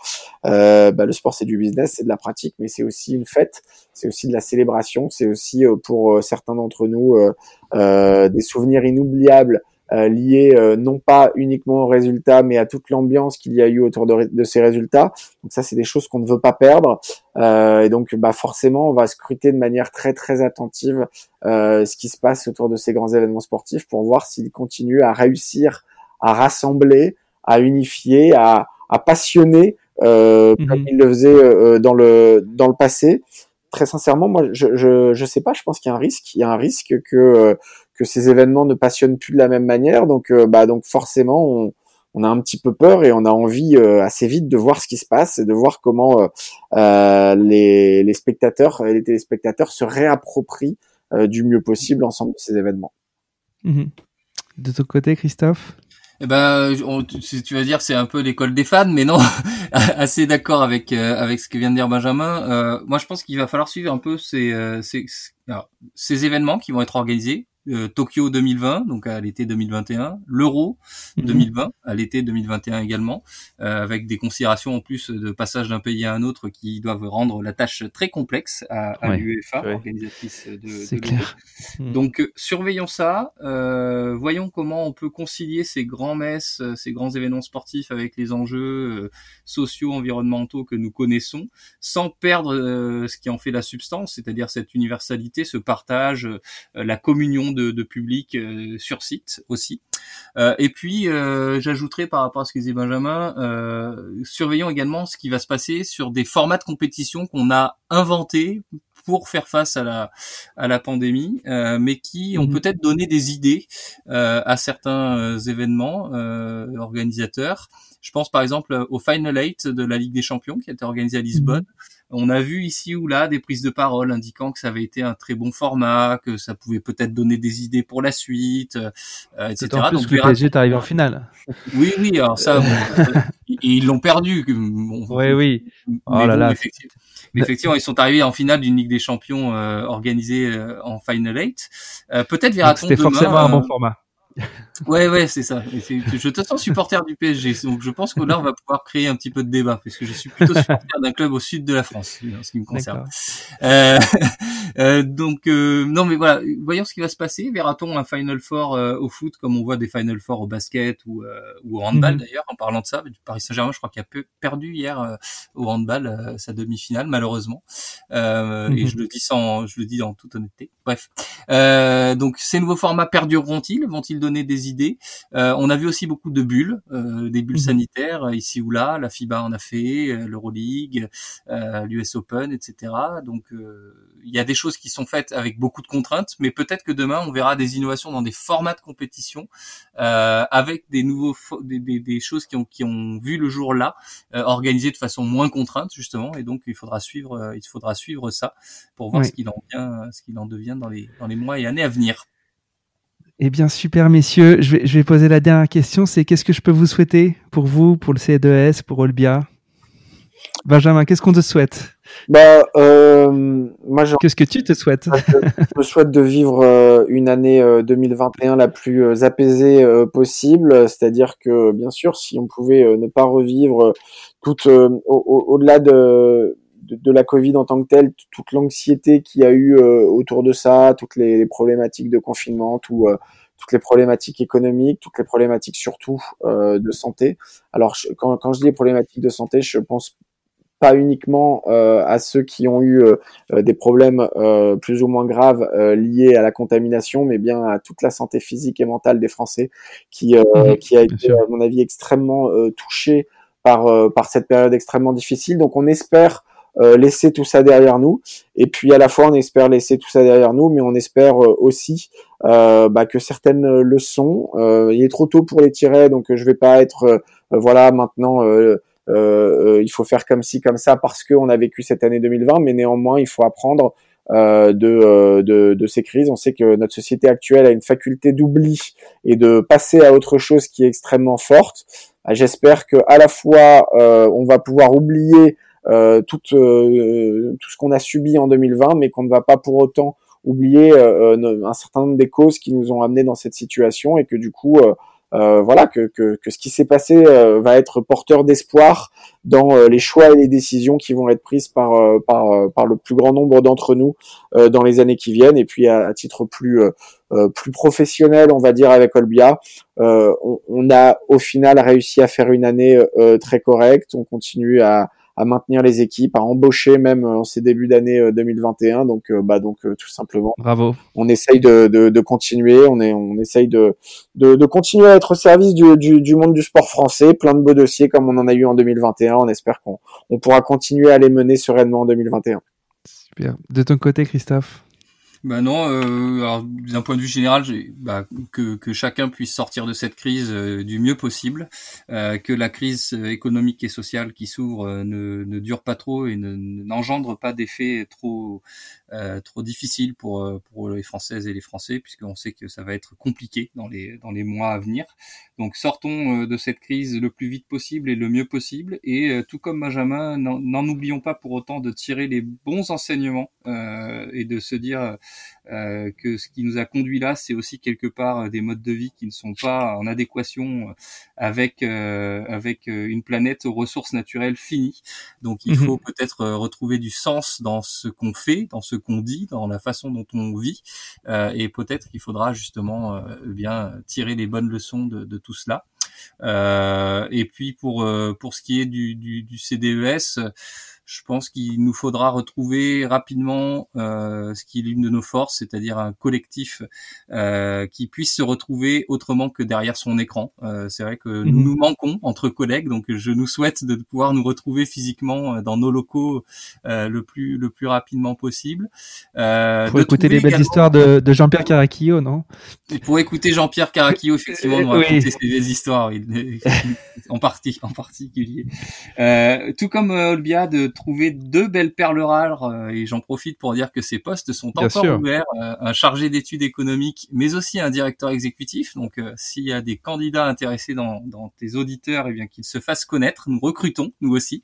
euh, bah, le sport c'est du business, c'est de la pratique, mais c'est aussi une fête, c'est aussi de la célébration, c'est aussi euh, pour certains d'entre nous des souvenirs inoubliables euh, lié euh, non pas uniquement aux résultats, mais à toute l'ambiance qu'il y a eu autour de, de, ces résultats. Donc ça, c'est des choses qu'on ne veut pas perdre. Euh, et donc, bah forcément, on va scruter de manière très très attentive ce qui se passe autour de ces grands événements sportifs pour voir s'ils continuent à réussir à rassembler, à unifier, à, à passionner euh, mhm. comme ils le faisaient dans le dans le passé. Très sincèrement, moi, je je je sais pas. Je pense qu'il y a un risque. Il y a un risque que que ces événements ne passionnent plus de la même manière. Donc, euh, bah, donc forcément, on, on, a un petit peu peur et on a envie euh, assez vite de voir ce qui se passe et de voir comment euh, les, les, spectateurs et les téléspectateurs se réapproprient du mieux possible l'ensemble de ces événements. Mhm. De ton côté, Christophe? Eh ben, tu vas dire c'est un peu l'école des fans, mais non, assez d'accord avec avec ce que vient de dire Benjamin. moi, je pense qu'il va falloir suivre un peu ces, ces, ces événements qui vont être organisés euh, Tokyo 2020, donc à l'été 2021, l'Euro 2020 mhm. à l'été 2021 également, euh, avec des considérations en plus de passage d'un pays à un autre qui doivent rendre la tâche très complexe à, à l'UEFA, organisatrice de, de clair. Mhm. Donc euh, surveillons ça, euh, voyons comment on peut concilier ces grands messes, ces grands événements sportifs avec les enjeux sociaux, environnementaux que nous connaissons, sans perdre ce qui en fait la substance, c'est-à-dire cette universalité, ce partage, la communion de, public euh, sur site aussi. Euh, et puis, euh, j'ajouterai par rapport à ce que disait Benjamin, surveillons également ce qui va se passer sur des formats de compétition qu'on a inventés pour faire face à la à la pandémie, mais qui ont mhm. peut-être donné des idées à certains événements organisateurs. Je pense par exemple au Final Eight de la Ligue des Champions qui a été organisé à Lisbonne. Mhm. On a vu ici ou là des prises de parole indiquant que ça avait été un très bon format, que ça pouvait peut-être donner des idées pour la suite, euh, etc. Donc le PSG est arrivé en finale. Oui, oui, alors ça, ils l'ont perdu. oui, oui. Oh là là. Mais effectivement, ils sont arrivés en finale d'une Ligue des Champions euh, organisée euh, en Final Eight. Euh, peut-être verra-t-on C'était forcément un bon format. Ouais, ouais, c'est ça. Je te sens supporter du PSG, donc je pense que là, on va pouvoir créer un petit peu de débat, parce que je suis plutôt supporter d'un club au sud de la France, en ce qui me concerne. Euh, euh, donc, euh, non, mais voilà, voyons ce qui va se passer. Verra-t-on un Final Four euh, au foot, comme on voit des Final Four au basket ou, euh, ou au handball, mhm. d'ailleurs, en parlant de ça. Du Paris Saint-Germain, je crois qu'il a perdu hier au handball sa demi-finale, malheureusement. Et mhm. je le dis sans, je le dis en toute honnêteté. Bref. donc, ces nouveaux formats perdureront-ils? Vont-ils donné des idées. on a vu aussi beaucoup de bulles, des bulles mhm. sanitaires ici ou là. La FIBA en a fait, l'Euroleague, l'US Open, etc. Donc il y a des choses qui sont faites avec beaucoup de contraintes, mais peut-être que demain on verra des innovations dans des formats de compétition euh, avec des nouveaux des, des, des, choses qui ont qui ont vu le jour là, euh, organisées de façon moins contrainte justement, et donc il faudra suivre euh, il faudra suivre ça pour voir ce qu'il en vient ce qu'il en devient dans les dans les mois et années à venir. Eh bien, super, messieurs. Je vais, je vais poser la dernière question. C'est qu'est-ce que je peux vous souhaiter pour vous, pour le CE2S, pour Olbia? Benjamin, qu'est-ce qu'on te souhaite? Bah, euh, moi, qu'est-ce que tu te souhaites? Je me souhaite de vivre euh, une année 2021 euh, la plus apaisée possible. C'est-à-dire que, bien sûr, si on pouvait ne pas revivre toute, au-delà de, de, la Covid en tant que telle, toute l'anxiété qu'il y a eu autour de ça, toutes les, problématiques de confinement, tout, toutes les problématiques économiques, toutes les problématiques surtout de santé. Alors, quand, quand je dis problématiques de santé, je pense pas uniquement euh, à ceux qui ont eu euh, euh, des problèmes plus ou moins graves liés à la contamination, mais bien à toute la santé physique et mentale des Français, qui, mhm, qui a été, à mon avis, extrêmement touché par, par cette période extrêmement difficile. Donc on espère laisser tout ça derrière nous. Et puis à la fois, on espère laisser tout ça derrière nous, mais on espère aussi bah, que certaines leçons, il est trop tôt pour les tirer, donc je vais pas être voilà maintenant euh, euh, il faut faire comme ci, comme ça parce qu'on a vécu cette année 2020, mais néanmoins, il faut apprendre euh, de, de, de, ces crises. On sait que notre société actuelle a une faculté d'oubli et de passer à autre chose qui est extrêmement forte. J'espère que à la fois on va pouvoir oublier tout, tout ce qu'on a subi en 2020, mais qu'on ne va pas pour autant oublier un certain nombre des causes qui nous ont amenés dans cette situation et que du coup euh, voilà que, que, que, ce qui s'est passé euh, va être porteur d'espoir dans euh, les choix et les décisions qui vont être prises par par, par le plus grand nombre d'entre nous dans les années qui viennent. Et puis à, titre plus plus professionnel on va dire avec Olbia on, on, a au final réussi à faire une année très correcte. On continue à à maintenir les équipes, à embaucher même en ces débuts d'année 2021. Donc, bah donc tout simplement. Bravo. On essaye de, de, de, continuer, on est, on essaye de, de, de continuer à être au service du, du, du, monde du sport français. Plein de beaux dossiers comme on en a eu en 2021. On espère qu'on on pourra continuer à les mener sereinement en 2021. Super. De ton côté, Christophe? Ben non, euh, d'un point de vue général, bah, que, que, chacun puisse sortir de cette crise euh, du mieux possible, euh, que la crise économique et sociale qui s'ouvre euh, ne, ne, dure pas trop et n'engendre pas d'effets trop euh, trop difficiles pour pour les Françaises et les Français, puisqu'on sait que ça va être compliqué dans les dans les mois à venir. Donc sortons de cette crise le plus vite possible et le mieux possible. Et tout comme Benjamin, n'en oublions pas pour autant de tirer les bons enseignements et de se dire euh, que ce qui nous a conduit là, c'est aussi quelque part euh, des modes de vie qui ne sont pas en adéquation euh, avec avec une planète aux ressources naturelles finies. Donc il mhm. faut peut-être retrouver du sens dans ce qu'on fait, dans ce qu'on dit, dans la façon dont on vit, et peut-être qu'il faudra justement bien tirer les bonnes leçons de, de tout cela. Euh, et puis pour pour ce qui est du, du, du CDES, je pense qu'il nous faudra retrouver rapidement euh, ce qui est l'une de nos forces, c'est-à-dire un collectif euh, qui puisse se retrouver autrement que derrière son écran. Euh, c'est vrai que nous mhm. nous manquons entre collègues, donc je nous souhaite de pouvoir nous retrouver physiquement euh, dans nos locaux euh, le plus le plus rapidement possible. Euh, pour écouter les belles histoires de, de Jean-Pierre Caracchio, non? Et Pour écouter Jean-Pierre Caracchio, effectivement, nous raconter ces belles histoires, en partie en particulier. tout comme Olbia de trouver deux belles perles rares euh, et j'en profite pour dire que ces postes sont encore ouverts, euh, un chargé d'études économiques, mais aussi un directeur exécutif. Donc, euh, s'il y a des candidats intéressés dans, dans tes auditeurs, et eh bien qu'ils se fassent connaître. Nous recrutons, nous aussi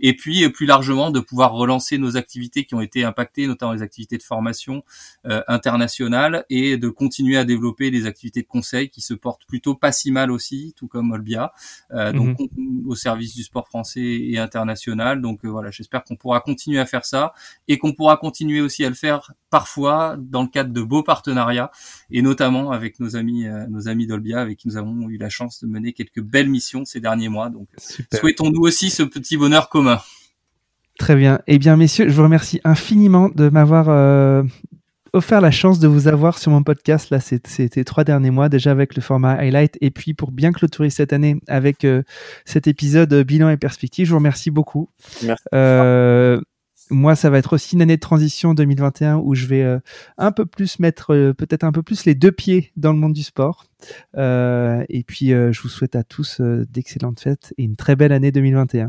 et puis plus largement de pouvoir relancer nos activités qui ont été impactées, notamment les activités de formation euh, internationale, et de continuer à développer les activités de conseil qui se portent plutôt pas si mal aussi, tout comme Olbia, euh, donc mhm. au service du sport français et international. Donc euh, voilà, j'espère qu'on pourra continuer à faire ça et qu'on pourra continuer aussi à le faire parfois dans le cadre de beaux partenariats et notamment avec nos amis nos amis d'Olbia avec qui nous avons eu la chance de mener quelques belles missions ces derniers mois. Donc souhaitons-nous aussi ce petit bonheur Très bien. Eh bien, messieurs, je vous remercie infiniment de m'avoir euh, offert la chance de vous avoir sur mon podcast là ces trois derniers mois, déjà avec le format highlight et puis pour bien clôturer cette année avec euh, cet épisode bilan et perspective. Je vous remercie beaucoup. Merci. Euh, moi, ça va être aussi une année de transition 2021 où je vais euh, un peu plus mettre euh, peut-être un peu plus les deux pieds dans le monde du sport. Euh, et puis, je vous souhaite à tous d'excellentes fêtes et une très belle année 2021.